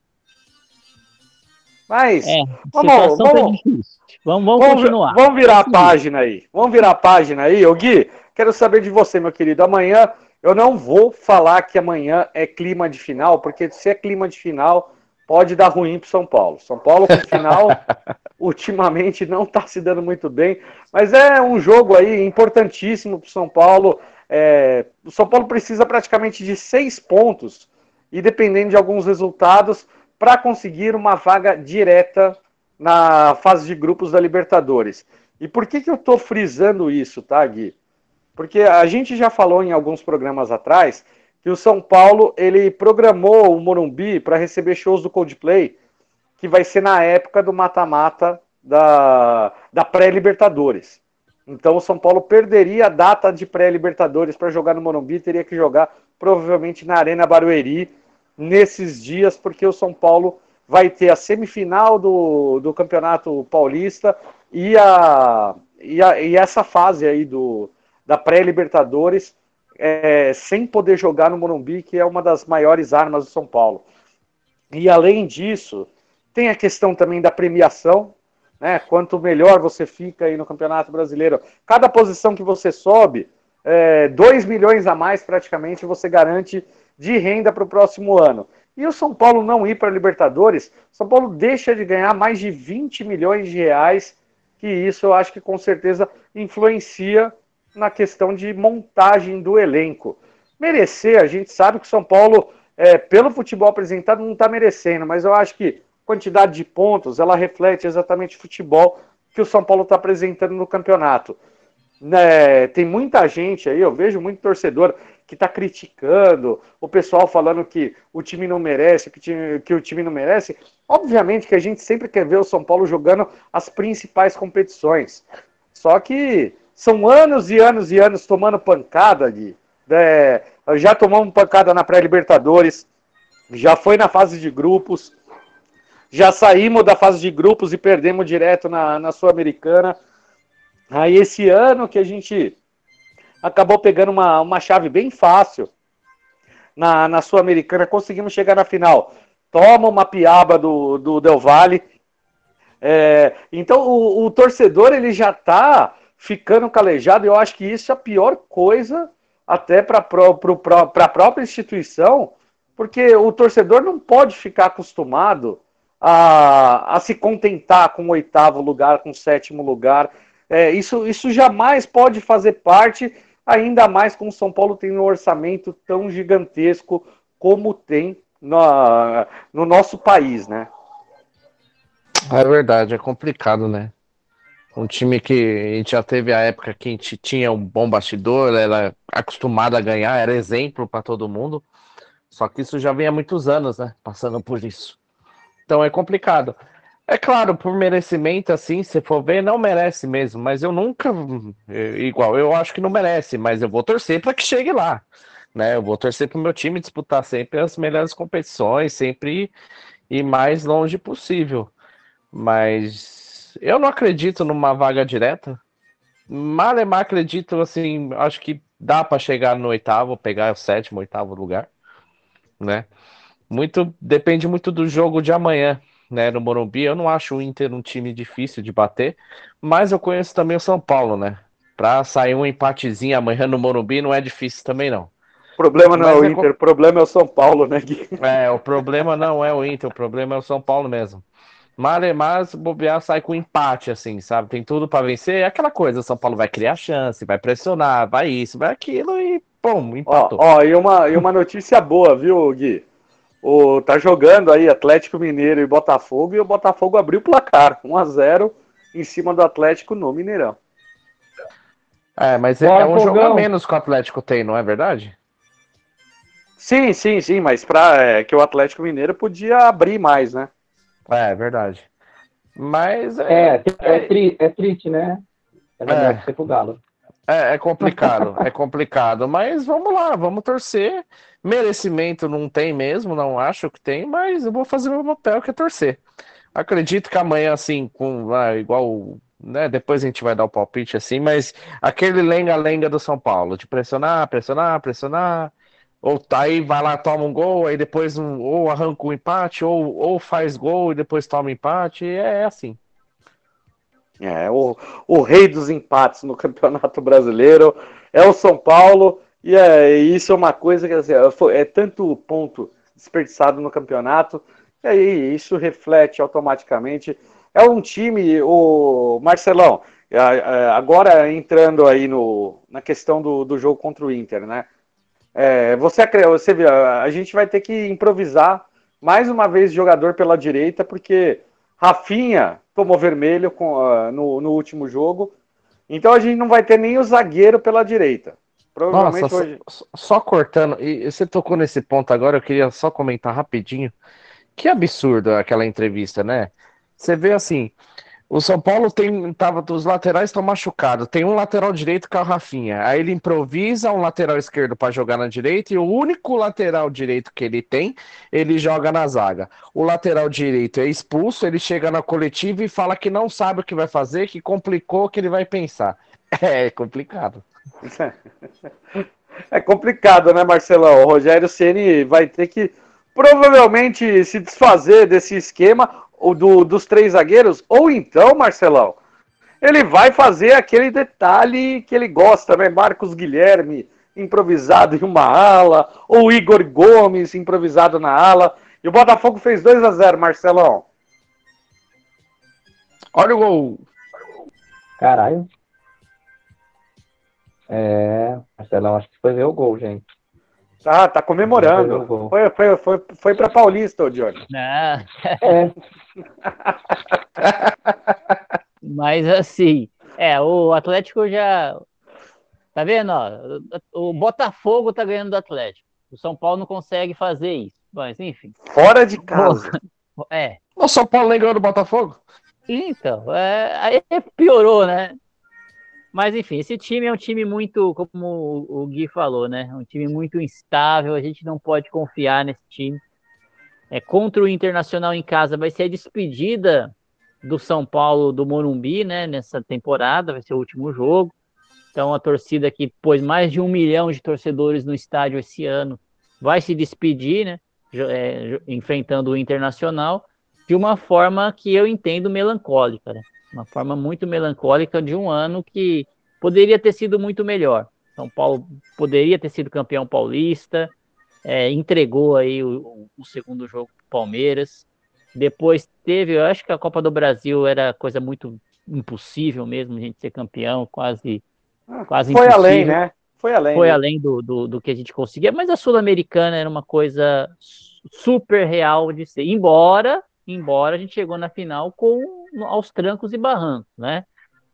Mas
É,
Vamos-
tá
vamos-
difícil. Vamos, vamos, continuar.
vamos virar a página aí. Vamos virar a página aí. Ô Gui, quero saber de você, meu querido. Amanhã eu não vou falar que amanhã é clima de final, porque se é clima de final, pode dar ruim pro São Paulo. São Paulo com final [laughs] ultimamente não está se dando muito bem, mas é um jogo aí importantíssimo para o São Paulo. É, o São Paulo precisa praticamente de seis pontos e dependendo de alguns resultados para conseguir uma vaga direta na fase de grupos da Libertadores. E por que, que eu estou frisando isso, tá, Gui? Porque a gente já falou em alguns programas atrás que o São Paulo ele programou o Morumbi para receber shows do Coldplay, que vai ser na época do mata-mata da, da pré-Libertadores. Então o São Paulo perderia a data de pré-Libertadores para jogar no Morumbi, teria que jogar provavelmente na Arena Barueri nesses dias, porque o São Paulo vai ter a semifinal do, do Campeonato Paulista e, a, e, a, e essa fase aí do, da pré-Libertadores é, sem poder jogar no Morumbi, que é uma das maiores armas do São Paulo. E além disso, tem a questão também da premiação, né? Quanto melhor você fica aí no Campeonato Brasileiro, cada posição que você sobe, é, 2 milhões a mais praticamente você garante de renda para o próximo ano. E o São Paulo não ir para a Libertadores, São Paulo deixa de ganhar mais de 20 milhões de reais, que isso eu acho que com certeza influencia na questão de montagem do elenco. Merecer, a gente sabe que o São Paulo, é, pelo futebol apresentado, não está merecendo, mas eu acho que quantidade de pontos, ela reflete exatamente o futebol que o São Paulo está apresentando no campeonato. Né, tem muita gente aí, eu vejo muito torcedor que está criticando, o pessoal falando que o time não merece, que, time, que o time não merece. Obviamente que a gente sempre quer ver o São Paulo jogando as principais competições. Só que são anos e anos e anos tomando pancada de. É, já tomamos pancada na pré-Libertadores, já foi na fase de grupos, já saímos da fase de grupos e perdemos direto na, na Sul-Americana. Aí esse ano que a gente acabou pegando uma, uma chave bem fácil na, na Sul-Americana, conseguimos chegar na final. Toma uma piaba do, do Del Valle. É, então o, o, torcedor ele já está ficando calejado, e eu acho que isso é a pior coisa até para a própria instituição, porque o torcedor não pode ficar acostumado a, a se contentar com o oitavo lugar, com o sétimo lugar. É, isso, isso jamais pode fazer parte, ainda mais com o São Paulo tem um orçamento tão gigantesco como tem no, no nosso país, né?
É verdade, é complicado, né? Um time que a gente já teve a época que a gente tinha um bom bastidor, era acostumado a ganhar, era exemplo para todo mundo. Só que isso já vem há muitos anos, né? Passando por isso. Então é complicado. É claro, por merecimento, assim, se for ver, não merece mesmo, mas eu nunca. Igual, eu acho que não merece, mas eu vou torcer para que chegue lá. Né? Eu vou torcer para o meu time disputar sempre as melhores competições, sempre ir mais longe possível. Mas eu não acredito numa vaga direta. Malemar acredito, assim, acho que dá para chegar no oitavo, pegar o sétimo, oitavo lugar, né? Muito depende muito do jogo de amanhã, né? No Morumbi, eu não acho o Inter um time difícil de bater, mas eu conheço também o São Paulo, né? Para sair um empatezinho amanhã no Morumbi não é difícil também não.
O problema não mas é o Inter, o problema é o São Paulo, né, Gui?
É, o problema não é o Inter, o problema é o São Paulo mesmo. Malemar, se bobear, sai com empate, assim, sabe? Tem tudo para vencer. É aquela coisa, o São Paulo vai criar chance, vai pressionar, vai isso, vai aquilo e, pum, empatou.
Ó, ó e, uma, e uma notícia boa, viu, Gui? O, tá jogando aí Atlético Mineiro e Botafogo e o Botafogo abriu o placar, 1 a 0 em cima do Atlético no Mineirão.
É, mas é, é um jogo a menos que o Atlético tem, não é verdade?
Sim, sim, sim, mas pra, é, que o Atlético Mineiro podia abrir mais, né?
É, é verdade. Mas
É,
é,
é, tri- é triste, né? É verdade,
É.
ser pro Galo.
É, é complicado, é complicado. Mas vamos lá, vamos torcer. Merecimento não tem mesmo, não acho que tem, mas eu vou fazer meu papel que é torcer. Acredito que amanhã, assim, com ah, igual, né? Depois a gente vai dar o palpite assim, mas aquele lenga-lenga do São Paulo, de pressionar, pressionar, pressionar. Ou tá aí, vai lá, toma um gol, aí depois um, ou arranca um empate, ou, ou faz gol e depois toma empate. É, é assim.
É, o, o rei dos empates no [laughs] Campeonato Brasileiro é o São Paulo, e é, isso é uma coisa que assim, foi- é tanto ponto desperdiçado no campeonato, e aí isso reflete automaticamente. É um time, o Marcelão, agora entrando aí no, na questão do, do jogo contra o Inter, né? É, você, você vê, a gente vai ter que improvisar mais uma vez jogador pela direita, porque Rafinha tomou vermelho com, ah, no, no último jogo. Então a gente não vai ter nem o zagueiro pela direita. Provavelmente
Nossa,
hoje.
só, só cortando, e você tocou nesse ponto agora, eu queria só comentar rapidinho. Que absurdo aquela entrevista, né? Você vê assim, o São Paulo tem, tava, os laterais estão machucados, tem um lateral direito que é o Rafinha, aí ele improvisa um lateral esquerdo para jogar na direita e o único lateral direito que ele tem, ele joga na zaga. O lateral direito é expulso, ele chega na coletiva e fala que não sabe o que vai fazer, que complicou, que ele vai pensar. [laughs] É complicado. [laughs]
É complicado, né, Marcelão? O Rogério Ceni vai ter que provavelmente se desfazer desse esquema o do, dos três zagueiros, ou então, Marcelão, ele vai fazer aquele detalhe que ele gosta, né? Marcos Guilherme improvisado em uma ala, ou Igor Gomes improvisado na ala. E o Botafogo fez 2 a 0 Marcelão.
Olha o gol.
Caralho. É, Marcelão, acho que foi ver o gol, gente.
Tá, tá comemorando. Foi, foi, foi, foi para Paulista, ô Johnny.
Ah,
É, [laughs]
mas assim, é, o Atlético já. Tá vendo? Ó, o Botafogo tá ganhando do Atlético. O São Paulo não consegue fazer isso. Mas, enfim.
Fora de casa. [laughs]
É.
O São Paulo nem ganhou do Botafogo?
Então, é, aí piorou, né? Mas enfim, esse time é um time muito, como o Gui falou, né? Um time muito instável, a gente não pode confiar nesse time. É, contra o Internacional em casa vai ser a despedida do São Paulo do Morumbi, né? Nessa temporada, vai ser o último jogo. Então a torcida que pôs mais de um milhão de torcedores no estádio esse ano vai se despedir, né? é, enfrentando o Internacional de uma forma que eu entendo melancólica, né? Uma forma muito melancólica de um ano que poderia ter sido muito melhor. São Paulo poderia ter sido campeão paulista, é, entregou aí o, o segundo jogo para Palmeiras. Depois teve, eu acho que a Copa do Brasil era coisa muito impossível mesmo, a gente ser campeão, quase, quase
Foi
impossível
além, né? Foi além.
foi
né?
além do, do, do que a gente conseguia, mas a Sul-Americana era uma coisa su- super real de ser. Embora, embora a gente chegou na final com aos trancos e barrancos, né?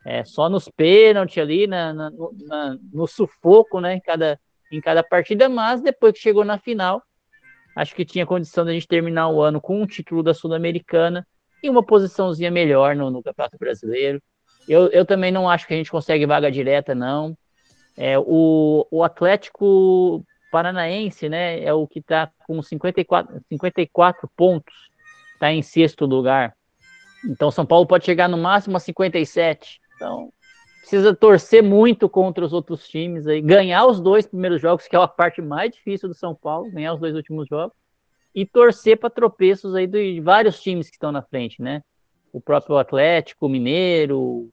É, só nos pênaltis ali, na, na- na- no sufoco, né? Em cada, em cada partida, mas depois que chegou na final, acho que tinha condição da gente terminar o ano com um título da Sul-Americana e uma posiçãozinha melhor no, no Campeonato Brasileiro. Eu, eu também não acho que a gente consegue vaga direta, não. É, o, o Atlético Paranaense, né, é o que está com 54, 54 pontos, está em sexto lugar. Então, São Paulo pode chegar no máximo a 57. Então, precisa torcer muito contra os outros times aí, ganhar os dois primeiros jogos, que é a parte mais difícil do São Paulo, ganhar os dois últimos jogos, e torcer para tropeços aí de vários times que estão na frente, né? O próprio Atlético, o Mineiro,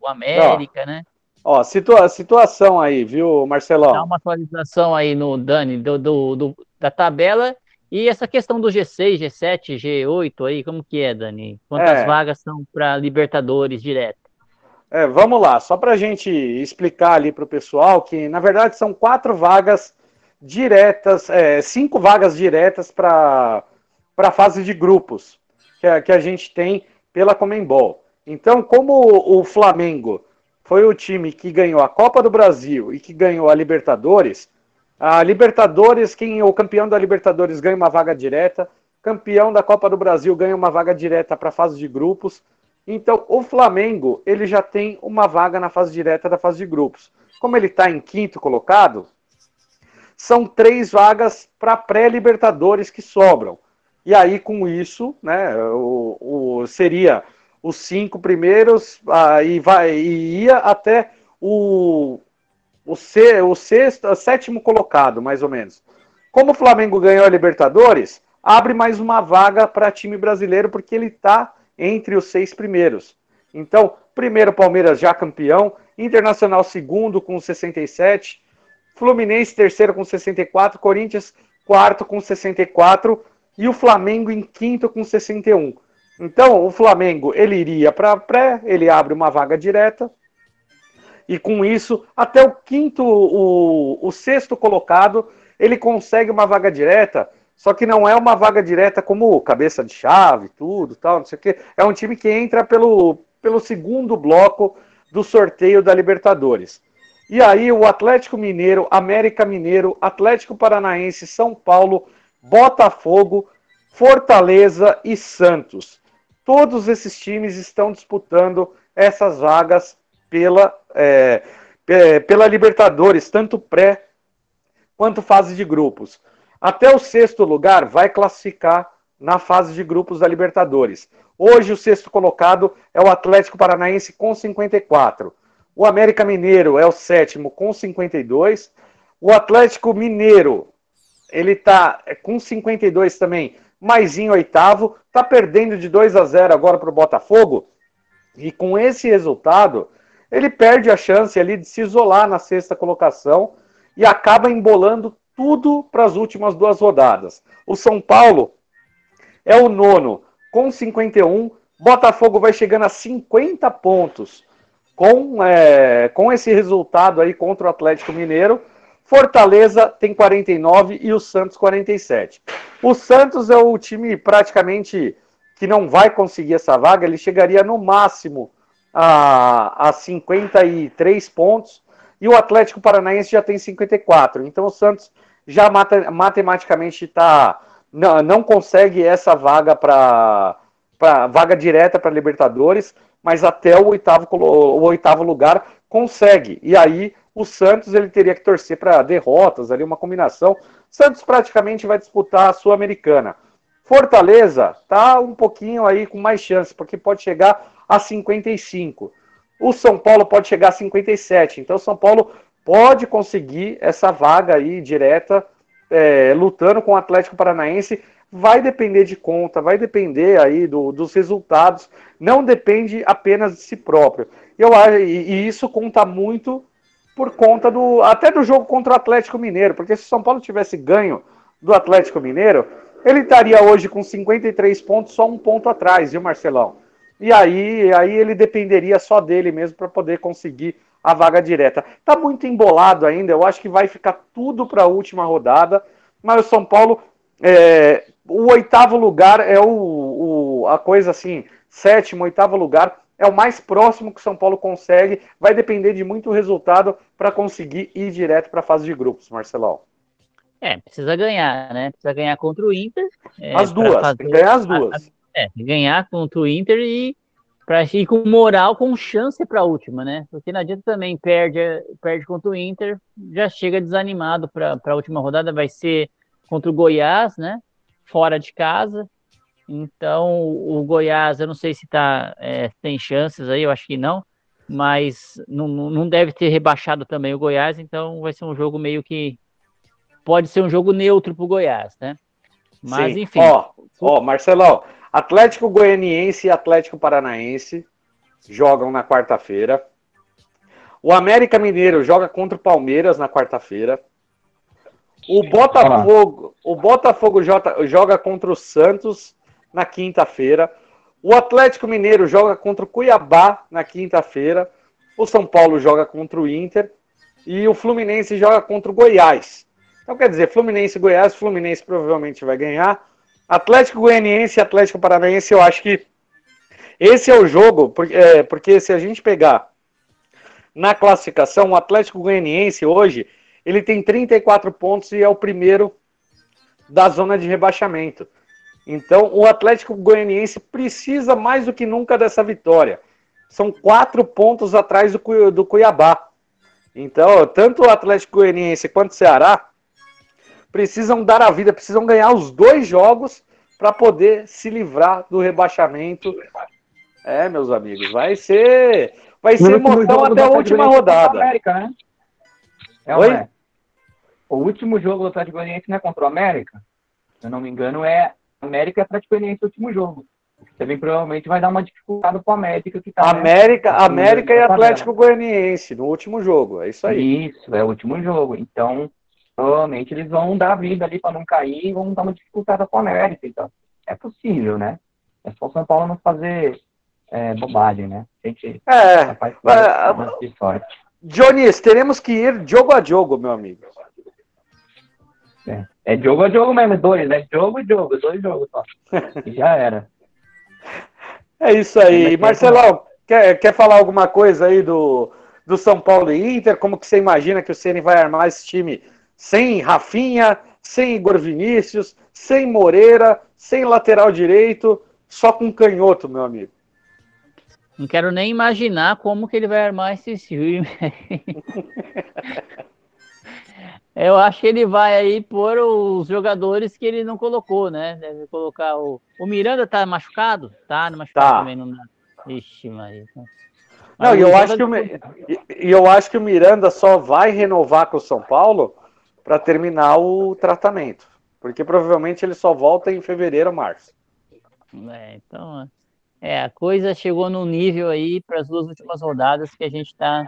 o América, né?
Ó, situa situação aí, viu, Marcelão?
Dá uma atualização aí no Dani do, do- do- da tabela e essa questão do G6, G7, G8 aí, como que é, Dani? Quantas
É.
vagas são para Libertadores direto?
É, vamos lá, só para a gente explicar ali para o pessoal que, na verdade, são quatro vagas diretas, é, cinco vagas diretas para a fase de grupos que a, que a gente tem pela Comembol. Então, como o, o Flamengo foi o time que ganhou a Copa do Brasil e que ganhou a Libertadores, a Libertadores, quem o campeão da Libertadores ganha uma vaga direta, campeão da Copa do Brasil ganha uma vaga direta para a fase de grupos. Então, o Flamengo, ele já tem uma vaga na fase direta da fase de grupos. Como ele está em quinto colocado, são três vagas para pré-Libertadores que sobram. E aí, com isso, né, o, o seria os cinco primeiros aí vai, e ia até o, o, o sexto, o sétimo colocado, mais ou menos. Como o Flamengo ganhou a Libertadores, abre mais uma vaga para time brasileiro, porque ele está entre os seis primeiros. Então, primeiro Palmeiras já campeão, Internacional segundo com 67, Fluminense terceiro com 64, Corinthians quarto com 64 e o Flamengo em quinto com 61. Então, o Flamengo ele iria para pré, ele abre uma vaga direta, e com isso, até o quinto, o, o sexto colocado, ele consegue uma vaga direta, só que não é uma vaga direta como cabeça de chave, tudo, tal, não sei o quê. É um time que entra pelo, pelo segundo bloco do sorteio da Libertadores. E aí o Atlético Mineiro, América Mineiro, Atlético Paranaense, São Paulo, Botafogo, Fortaleza e Santos. Todos esses times estão disputando essas vagas pela, é, pela Libertadores, tanto pré quanto fase de grupos. Até o sexto lugar vai classificar na fase de grupos da Libertadores. Hoje o sexto colocado é o Atlético Paranaense com 54. O América Mineiro é o sétimo com 52. O Atlético Mineiro, ele tá com 52 também, mais em oitavo, tá perdendo de 2 a 0 agora para o Botafogo. E com esse resultado, ele perde a chance ali de se isolar na sexta colocação e acaba embolando tudo para as últimas duas rodadas. O São Paulo é o nono com 51, Botafogo vai chegando a 50 pontos com, é, com esse resultado aí contra o Atlético Mineiro. Fortaleza tem 49 e o Santos 47. O Santos é o time praticamente que não vai conseguir essa vaga, ele chegaria no máximo a, a 53 pontos, e o Atlético Paranaense já tem 54. Então o Santos já mata, matematicamente tá, não, não consegue essa vaga para vaga direta para Libertadores, mas até o oitavo, o oitavo lugar consegue. E aí o Santos ele teria que torcer para derrotas, ali uma combinação. Santos praticamente vai disputar a Sul-Americana. Fortaleza tá um pouquinho aí com mais chance, porque pode chegar a 55. O São Paulo pode chegar a 57. Então, o São Paulo pode conseguir essa vaga aí direta, é, lutando com o Atlético Paranaense. Vai depender de conta, vai depender aí do, dos resultados. Não depende apenas de si próprio. Eu e, e isso conta muito por conta do até do jogo contra o Atlético Mineiro, porque se o São Paulo tivesse ganho do Atlético Mineiro, ele estaria hoje com 53 pontos, só um ponto atrás, viu, Marcelão? E aí, aí ele dependeria só dele mesmo para poder conseguir a vaga direta. Tá muito embolado ainda, eu acho que vai ficar tudo para a última rodada, mas o São Paulo, é, o oitavo lugar é o, o, a coisa assim, sétimo, oitavo lugar é o mais próximo que o São Paulo consegue, vai depender de muito resultado para conseguir ir direto para a fase de grupos, Marcelão.
É, precisa ganhar, né? Precisa ganhar contra o Inter. É,
as duas, fazer... tem que ganhar as duas.
É, ganhar contra o Inter e para ir com moral, com chance para a última, né? Porque não adianta também perde, perde contra o Inter, já chega desanimado para a última rodada, vai ser contra o Goiás, né? Fora de casa. Então, o Goiás, eu não sei se tá, é, tem chances aí, eu acho que não, mas não, não deve ter rebaixado também o Goiás, então vai ser um jogo meio que. Pode ser um jogo neutro para o Goiás, né? Mas, Sim. enfim.
Ó, ó, Marcelão, Atlético Goianiense e Atlético Paranaense jogam na quarta-feira. O América Mineiro joga contra o Palmeiras na quarta-feira. O Botafogo, o Botafogo joga, contra o Santos na quinta-feira. O Atlético Mineiro joga contra o Cuiabá na quinta-feira. O São Paulo joga contra o Inter. E o Fluminense joga contra o Goiás. Então, quer dizer, Fluminense e Goiás, Fluminense provavelmente vai ganhar. Atlético Goianiense e Atlético Paranaense, eu acho que esse é o jogo, porque, é, porque se a gente pegar na classificação, o Atlético Goianiense hoje, ele tem 34 pontos e é o primeiro da zona de rebaixamento. Então, o Atlético Goianiense precisa mais do que nunca dessa vitória. São quatro pontos atrás do, do Cuiabá. Então, tanto o Atlético Goianiense quanto o Ceará precisam dar a vida, precisam ganhar os dois jogos para poder se livrar do rebaixamento. É, meus amigos, vai ser, vai ser emoção até a última rodada.
América, né? É,
Oi?
é. O último jogo do Atlético Goianiense não é contra o América? Se eu não me engano, é América e Atlético Goianiense o último jogo. Também provavelmente vai dar uma dificuldade para o América que tá. né,
América, América e. Atlético Goianiense no último jogo. É isso aí.
Isso, é o último jogo. Então, provavelmente eles vão dar vida ali para não cair e vão dar uma o América. Então, é possível, né? É só o São Paulo não fazer é, bobagem, né? A gente
É,
um lance de sorte.
Jones, teremos que ir jogo a jogo, meu amigo.
É, é jogo a jogo mesmo, dois, né? Jogo a jogo, dois jogos só. [laughs] E já era.
É isso aí.
É é?
Marcelão, quer, quer falar alguma coisa aí do, do São Paulo e Inter? Como que você imagina que o Ceni vai armar esse time sem Rafinha, sem Igor Vinícius, sem Moreira, sem lateral direito, só com canhoto, meu amigo?
Não quero nem imaginar como que ele vai armar esse time. [laughs] Eu acho que ele vai aí pôr os jogadores que ele não colocou, né? Deve colocar o. O Miranda tá machucado? Tá, não machucado
Tá.
também não. Ixi, Maria.
Não, e eu acho que o, eu acho que o Miranda só vai renovar com o São Paulo para terminar o tratamento. Porque provavelmente ele só volta em fevereiro ou março.
É, então, é, a coisa chegou num nível aí para as duas últimas rodadas que a gente tá,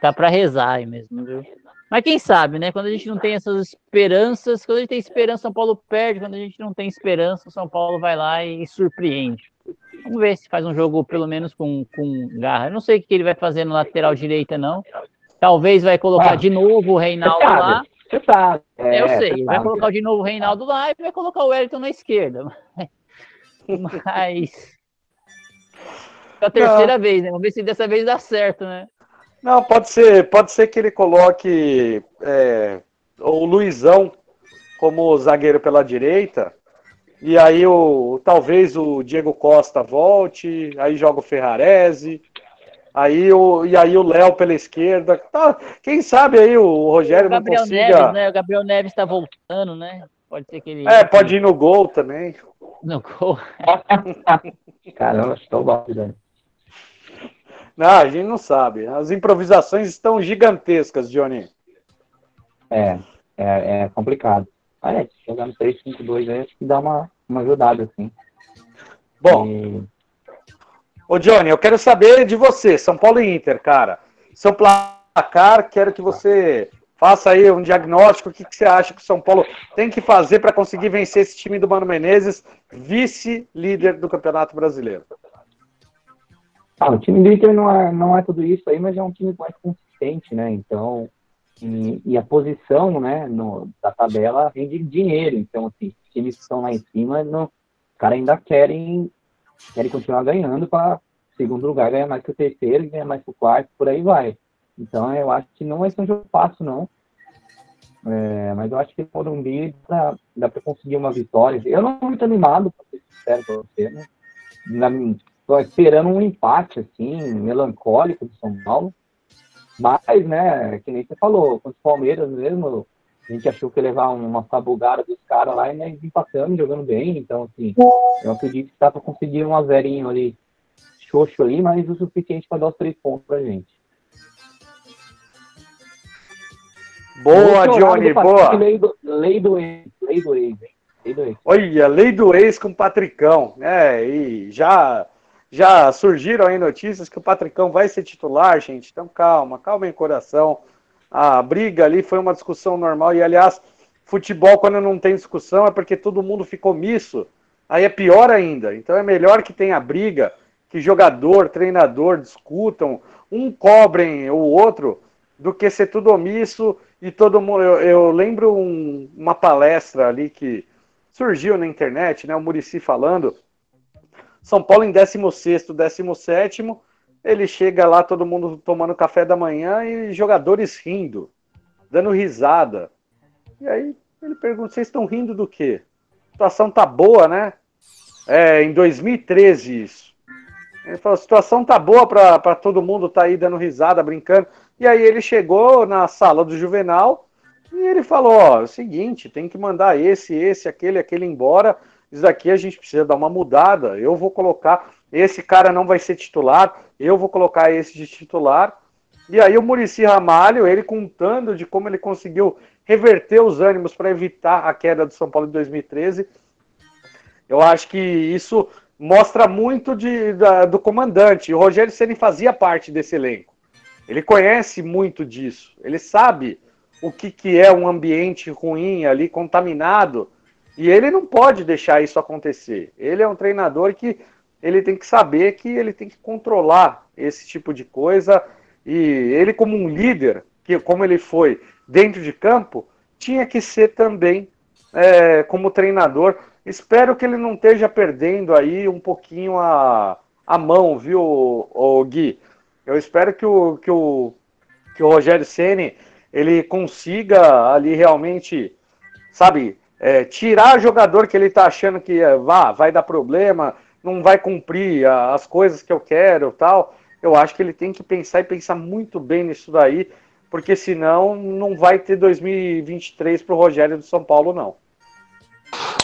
tá para rezar aí mesmo, viu? Mas quem sabe, né? Quando a gente não tem essas esperanças, quando a gente tem esperança, São Paulo perde, quando a gente não tem esperança, o São Paulo vai lá e surpreende. Vamos ver se faz um jogo pelo menos com, com garra. Eu não sei o que ele vai fazer no lateral direita, não. Talvez vai colocar
Ah,
de novo o Reinaldo lá.
Você sabe.
É, eu
É,
sei, vai
sabe.
colocar de novo o Reinaldo lá e vai colocar o Wellington na esquerda. [laughs] Mas. É a terceira vez, né? Vamos ver se dessa vez dá certo, né?
Não, pode ser, pode ser que ele coloque é, o Luizão como zagueiro pela direita. E aí o talvez o Diego Costa volte, aí joga o Ferrarese, aí o, e aí o Léo pela esquerda. Tá, quem sabe aí o Rogério
o
não
Gabriel
consiga.
Neves, né? O Gabriel Neves tá voltando, né? Pode ser que ele.
É, pode ir no gol também.
No gol. [laughs]
Caramba, estou bom, né?
Não, a gente não sabe. As improvisações estão gigantescas, Johnny.
É, é, é complicado. Olha, jogar no 3-5-2 aí acho que dá uma, uma ajudada, assim.
Bom,
E-
Ô, Johnny, eu quero saber de você, São Paulo e Inter, cara. Seu placar, quero que você faça aí um diagnóstico. O que, que você acha que o São Paulo tem que fazer para conseguir vencer esse time do Mano Menezes, vice-líder do Campeonato Brasileiro?
Ah, o time do Inter não é, não é tudo isso aí, mas é um time mais consistente, né? Então, e, e a posição, né, no, da tabela rende dinheiro. Então, assim, os times que estão lá em cima, não, os caras ainda querem, querem continuar ganhando para segundo lugar ganhar mais que o terceiro, ganhar mais que o quarto, por aí vai. Então, eu acho que não vai ser um jogo fácil, não. É, mas eu acho que por um dá, dá para conseguir uma vitória. Eu não estou muito animado, para ser sincero para você, né? Na, Tô esperando um empate, assim, melancólico do São Paulo. Mas, né, que nem você falou, com os Palmeiras mesmo, a gente achou que ia levar uma sabugada dos caras lá e nós empatamos, jogando bem. Então, assim, eu acredito que dá para conseguir um azerinho ali, xoxo ali, mas o suficiente para dar os três pontos pra gente.
Boa, Johnny, boa.
Lei do, lei do ex, lei do ex, hein? Lei do ex.
Olha, lei do ex com o Patricão. É, e já, já surgiram aí notícias que o Patricão vai ser titular, gente. Então calma, calma em coração. A briga ali foi uma discussão normal. E, aliás, futebol, quando não tem discussão, é porque todo mundo ficou misso. Aí é pior ainda. Então é melhor que tenha briga, que jogador, treinador discutam, um cobrem o outro. do que ser tudo omisso e todo mundo. Eu, eu lembro um, uma palestra ali que surgiu na internet, né? O Murici falando. São Paulo em 16, 17, ele chega lá, todo mundo tomando café da manhã e jogadores rindo, dando risada. E aí ele pergunta: vocês estão rindo do quê? A situação tá boa, né? É, em 2013 isso. Ele falou: a situação tá boa para todo mundo tá aí dando risada, brincando. E aí ele chegou na sala do Juvenal e ele falou: ó, é o seguinte, tem que mandar esse, esse, aquele, aquele embora. Isso daqui a gente precisa dar uma mudada. Eu vou colocar. Esse cara não vai ser titular, eu vou colocar esse de titular. E aí o Murici Ramalho, ele contando de como ele conseguiu reverter os ânimos para evitar a queda do São Paulo em 2013. Eu acho que isso mostra muito de, da, do comandante. O Rogério Ceni fazia parte desse elenco. Ele conhece muito disso. Ele sabe o que, que é um ambiente ruim ali, contaminado. E ele não pode deixar isso acontecer. Ele é um treinador que ele tem que saber que ele tem que controlar esse tipo de coisa. E ele, como um líder, que como ele foi dentro de campo, tinha que ser também é, como treinador Espero que ele não esteja perdendo aí um pouquinho a, a mão, viu, o Gui? Eu espero que o, que o, que o Rogério Ceni ele consiga ali realmente, sabe, é, tirar jogador que ele está achando que é, vá, vai dar problema, não vai cumprir as coisas que eu quero tal. Eu acho que ele tem que pensar e pensar muito bem nisso daí, porque senão não vai ter 2023 para o Rogério do São Paulo, não.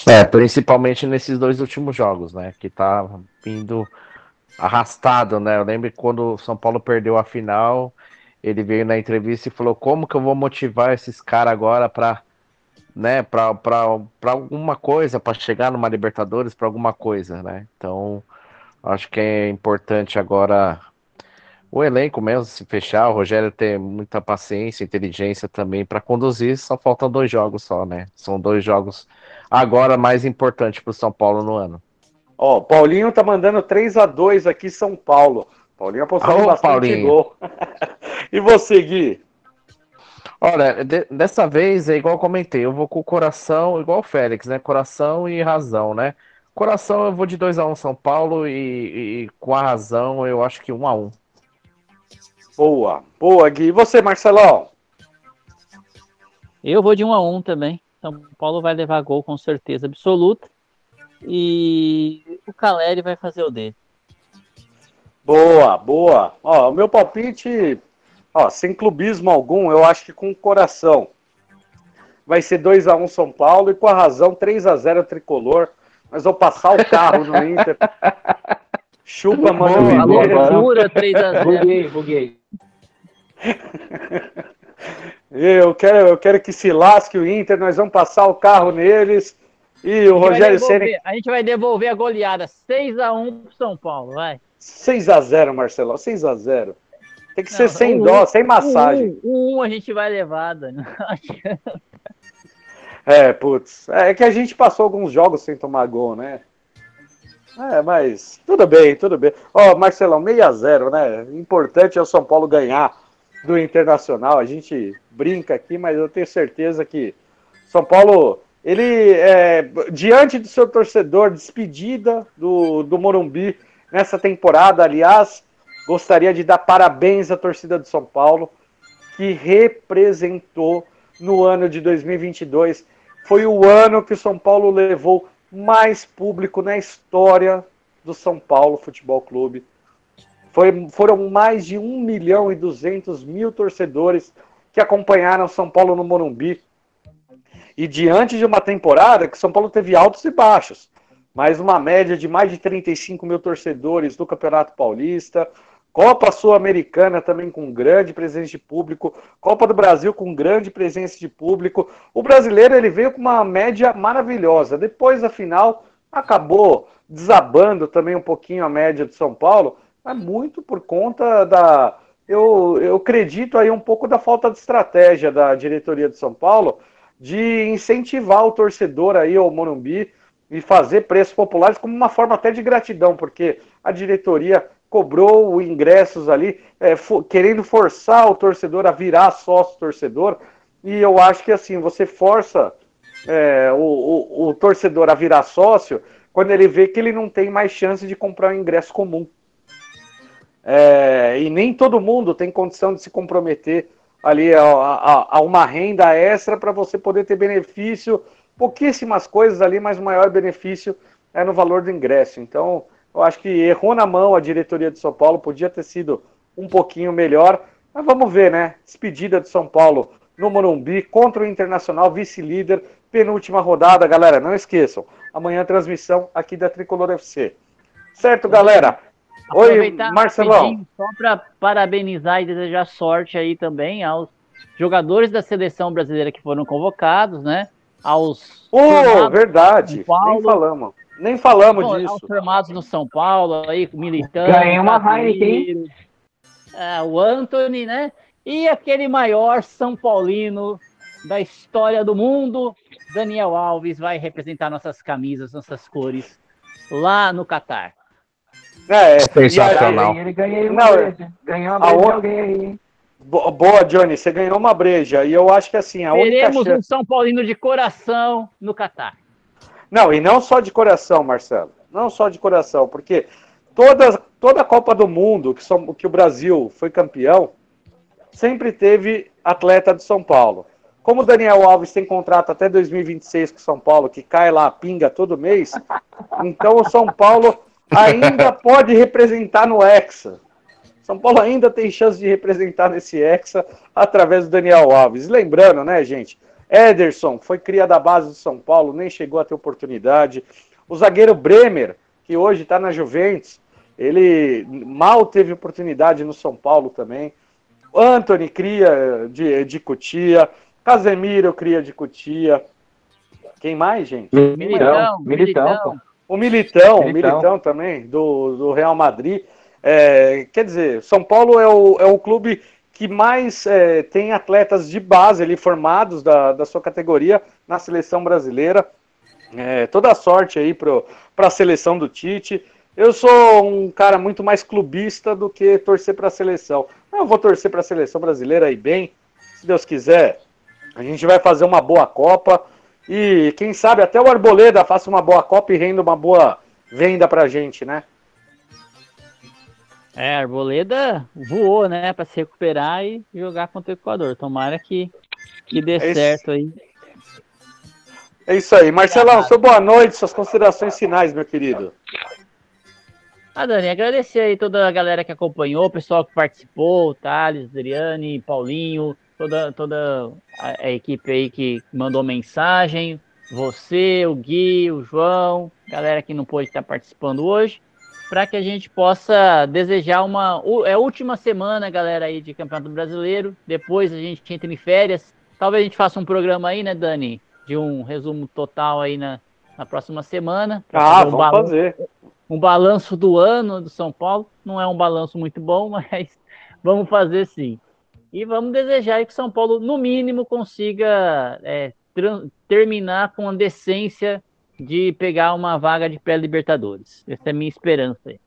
É, principalmente nesses dois últimos jogos, né? Que tá vindo arrastado, né? Eu lembro quando o São Paulo perdeu a final, ele veio na entrevista e falou: Como que eu vou motivar esses caras agora para né, para alguma coisa, para chegar numa Libertadores, para alguma coisa, né? Então, acho que é importante agora o elenco mesmo se fechar, o Rogério ter muita paciência, inteligência também para conduzir. Só faltam dois jogos só, né? São dois jogos agora mais importantes para o São Paulo no ano.
Ó, Paulinho tá mandando 3 a 2 aqui São Paulo. Paulinho apostando Alô, bastante Paulinho. gol. [laughs] e você, Gui?
Olha, de, dessa vez é igual eu comentei, eu vou com o coração, igual o Félix, né? Coração e razão, né? Coração eu vou de 2 a 1 um São Paulo e, e, com a razão eu acho que 1 um a 1 um.
Boa, boa, Gui. E você, Marcelão?
Eu vou de 1 um a 1 um também. São Paulo vai levar gol com certeza absoluta. E o Caleri vai fazer o dele.
Boa, boa. Ó, o meu palpite, ó, sem clubismo algum, eu acho que com o coração. Vai ser 2 a 1 São Paulo e com a razão 3 a 0 tricolor. Mas vou passar o carro no Inter. Chupa, mano.
A loucura 3 a 0.
Buguei, buguei.
Eu quero, eu quero que se lasque o Inter, nós vamos passar o carro neles. E o Rogério Ceni.
A gente vai devolver a goleada 6x1 pro São Paulo, vai.
6x0, Marcelão, 6x0. Tem que Não, ser sem um, dó, sem massagem.
Um, um, a gente vai levar, Dani.
é, putz. É que a gente passou alguns jogos sem tomar gol, né? É, mas tudo bem, tudo bem. Ó, oh, Marcelão, 6x0, né? Importante é o São Paulo ganhar do Internacional. A gente brinca aqui, mas eu tenho certeza que São Paulo, ele, é, diante do seu torcedor, despedida do, do Morumbi nessa temporada, aliás, gostaria de dar parabéns à torcida do São Paulo, que representou no ano de 2022. Foi o ano que o São Paulo levou mais público na história do São Paulo Futebol Clube. Foi, foram mais de 1 milhão e 200 mil torcedores que acompanharam São Paulo no Morumbi. E diante de uma temporada que São Paulo teve altos e baixos, mas uma média de mais de 35 mil torcedores do Campeonato Paulista, Copa Sul-Americana também com grande presença de público, Copa do Brasil com grande presença de público. O brasileiro ele veio com uma média maravilhosa. Depois da final acabou desabando também um pouquinho a média de São Paulo, é muito por conta da. Eu, eu acredito aí um pouco da falta de estratégia da diretoria de São Paulo de incentivar o torcedor aí ao Morumbi e fazer preços populares como uma forma até de gratidão, porque a diretoria cobrou ingressos ali, é, for, querendo forçar o torcedor a virar sócio torcedor. E eu acho que assim, você força é, o, o, o, torcedor a virar sócio quando ele vê que ele não tem mais chance de comprar um ingresso comum. É, e nem todo mundo tem condição de se comprometer ali a, a, a uma renda extra para você poder ter benefício, pouquíssimas coisas ali, mas o maior benefício é no valor do ingresso. Então, eu acho que errou na mão a diretoria de São Paulo, podia ter sido um pouquinho melhor, mas vamos ver, né? Despedida de São Paulo no Morumbi contra o Internacional, vice-líder, penúltima rodada, galera. Não esqueçam, amanhã transmissão aqui da Tricolor FC. Certo, galera? Oi, Marcelão.
Só para parabenizar e desejar sorte aí também aos jogadores da seleção brasileira que foram convocados, né? Aos.
Oh, verdade. Nem falamos. Nem falamos Bom, disso.
Formados no São Paulo, aí, militando.
Ganhei uma Heineken.
É, o Anthony, né? E aquele maior São Paulino da história do mundo, Daniel Alves, vai representar nossas camisas, nossas cores lá no Catar.
É,
sensacional. Ele ganhou uma breja. Ganhou uma breja, alguém aí.
Boa, Johnny, você ganhou uma breja. E eu acho que assim, a
Teremos única um São Paulino de coração no Catar.
Não, e não só de coração, Marcelo. Não só de coração, porque toda, toda a Copa do Mundo que, som, que o Brasil foi campeão, sempre teve atleta de São Paulo. Como o Daniel Alves tem contrato até 2026 com o São Paulo, que cai lá, pinga todo mês, então o São Paulo ainda [laughs] pode representar no Hexa. São Paulo ainda tem chance de representar nesse Hexa através do Daniel Alves. Lembrando, né, gente? Ederson foi cria da base do São Paulo, nem chegou a ter oportunidade. O zagueiro Bremer, que hoje está na Juventus, ele mal teve oportunidade no São Paulo também. Anthony cria de, de Cutia. Casemiro cria de Cutia. Quem mais, gente?
Militão. Militão.
O Militão, Militão, Militão também, do, do Real Madrid. É, quer dizer, São Paulo é o, é o clube que mais é, tem atletas de base ali formados da, da sua categoria na seleção brasileira. É, toda a sorte aí para a seleção do Tite. Eu sou um cara muito mais clubista do que torcer para a seleção. Eu vou torcer para a seleção brasileira aí bem, se Deus quiser. A gente vai fazer uma boa Copa e quem sabe até o Arboleda faça uma boa Copa e renda uma boa venda para a gente, né?
É, a Arboleda voou, né, para se recuperar e jogar contra o Equador. Tomara que, que dê é certo aí.
É isso aí. Marcelão, seu boa noite, suas considerações finais, meu querido.
Ah, Dani, agradecer aí toda a galera que acompanhou, o pessoal que participou, Thales, Adriane, Paulinho, toda, toda a, a equipe aí que mandou mensagem, você, o Gui, o João, galera que não pôde estar participando hoje para que a gente possa desejar uma. É a última semana, galera, aí de Campeonato Brasileiro. Depois a gente entra em férias. Talvez a gente faça um programa aí, né, Dani? De um resumo total aí na, na próxima semana.
Ah, um vamos balanço, fazer.
Um balanço do ano do São Paulo. Não é um balanço muito bom, [laughs] mas vamos fazer sim. E vamos desejar que São Paulo, no mínimo, consiga é, terminar com a decência de pegar uma vaga de pré-libertadores. Essa é a minha esperança aí.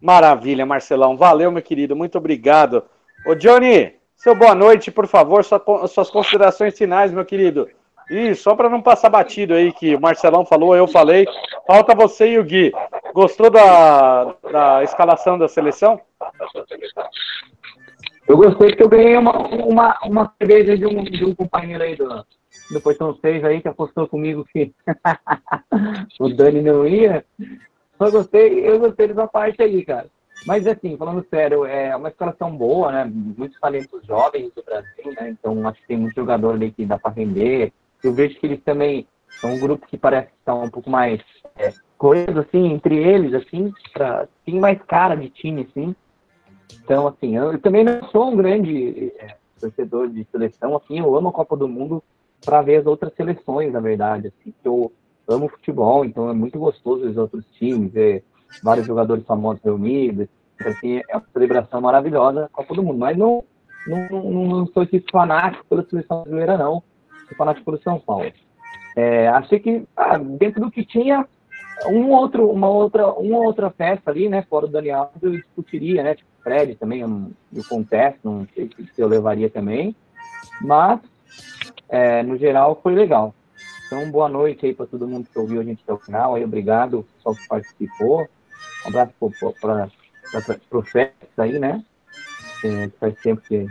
Maravilha, Marcelão. Valeu, meu querido. Muito obrigado. Ô, Johnny, seu boa noite, por favor. Sua, suas considerações finais, meu querido. E só para não passar batido aí, que o Marcelão falou, eu falei. Falta você e o Gui. Gostou da, da escalação da seleção?
Eu gostei porque eu ganhei uma, uma, uma cerveja de um, de um companheiro aí do, depois são seis aí que apostou comigo que [laughs] o Dani não ia. Só gostei, eu gostei dessa parte aí, cara. Mas assim, falando sério, é uma escalação boa, né? Muitos talentos jovens do Brasil, né? Então acho que tem muito jogador ali que dá para render. Eu vejo que eles também são um grupo que parece que estão um pouco mais é, coeso, assim, entre eles, assim, pra, tem mais cara de time, assim. Então, assim, eu, eu também não sou um grande é, torcedor de seleção, assim, eu amo a Copa do Mundo, para ver as outras seleções, na verdade. Assim, eu amo futebol, então é muito gostoso os outros times, ver vários jogadores famosos reunidos. Assim, é uma celebração maravilhosa Copa do Mundo. Mas não, não, não, não sou esse fanático pela seleção brasileira, não. Sou fanático pelo São Paulo. É, achei que, ah, dentro do que tinha, um outro, uma outra, uma outra festa ali, né, fora o Daniel eu discutiria, né, tipo, Fred também, eu, eu confesso, não sei se eu levaria também, mas, é, no geral, foi legal. Então, boa noite aí para todo mundo que ouviu a gente até o final, aí, obrigado, pessoal que participou, um abraço para o Félix aí, né, é, faz tempo que,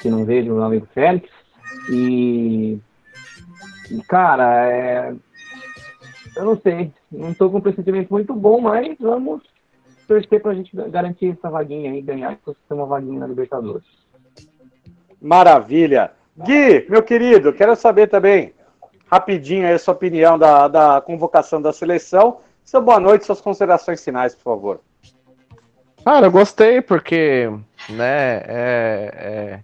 que não vejo o meu amigo Félix, e, e cara, é eu não sei. Não estou com um pressentimento muito bom, mas vamos torcer para a gente garantir essa vaguinha aí, ganhar e ter uma vaguinha na Libertadores.
Maravilha. Gui, meu querido, quero saber também, rapidinho aí a sua opinião da, da convocação da seleção. Seu boa noite, suas considerações finais, por favor.
Cara, eu gostei porque, né, é,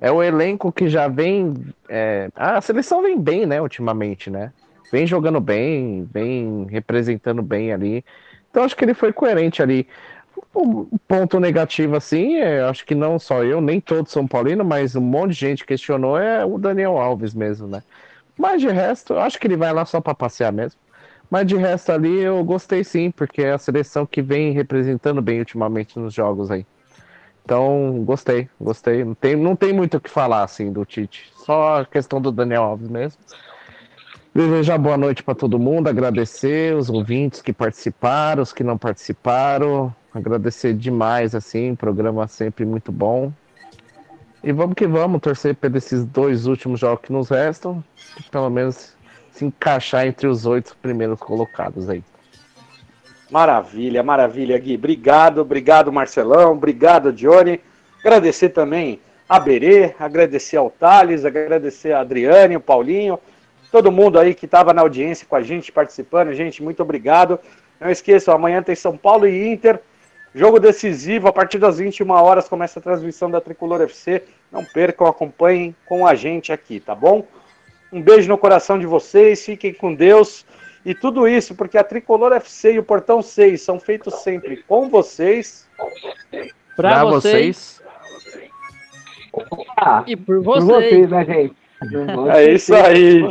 é, é o elenco que já vem. É, a seleção vem bem, né, ultimamente, né? vem jogando bem, vem representando bem ali. Então acho que ele foi coerente ali. Um ponto negativo, assim, é, acho que não só eu, nem todo São Paulino, mas um monte de gente questionou é o Daniel Alves mesmo, né? Mas de resto, acho que ele vai lá só para passear mesmo. Mas de resto ali eu gostei sim, porque é a seleção que vem representando bem ultimamente nos jogos aí. Então, gostei, gostei. Não tem, não tem muito o que falar assim do Tite. Só a questão do Daniel Alves mesmo. Desejar boa noite para todo mundo, agradecer os ouvintes que participaram, os que não participaram, agradecer demais, assim, programa sempre muito bom. E vamos que vamos, torcer por esses dois últimos jogos que nos restam, que pelo menos se encaixar entre os oito primeiros colocados aí.
Maravilha, maravilha, Gui. Obrigado, obrigado, Marcelão, obrigado, Johnny. Agradecer também a Berê, agradecer ao Thales, agradecer a Adriane, o Paulinho todo mundo aí que estava na audiência com a gente, participando. Gente, muito obrigado. Não esqueçam, amanhã tem São Paulo e Inter. Jogo decisivo, a partir das 21 horas começa a transmissão da Tricolor FC. Não percam, acompanhem com a gente aqui, tá bom? Um beijo no coração de vocês, fiquem com Deus. E tudo isso porque a Tricolor FC e o Portão 6 são feitos sempre com vocês.
Para vocês. vocês. E por vocês. Por vocês,
né, gente? É isso aí.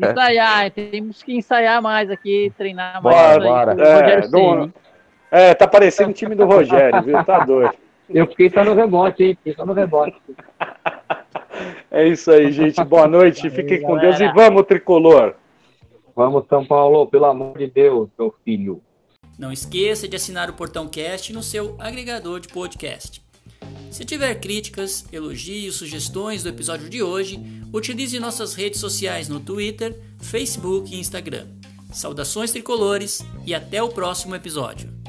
ensaiar, temos que ensaiar mais aqui, treinar
mais. Bora, bora. É, não, é, tá parecendo o time do Rogério, viu? Tá doido.
Eu fiquei só no rebote, hein? Fiquei só no rebote. [laughs]
É isso aí, gente. Boa noite. Fiquem com Deus e vamos, tricolor.
Vamos, São Paulo, pelo amor de Deus, meu filho.
Não esqueça de assinar o Portão Cast no seu agregador de podcast. Se tiver críticas, elogios, sugestões do episódio de hoje, utilize nossas redes sociais no Twitter, Facebook e Instagram. Saudações tricolores e até o próximo episódio.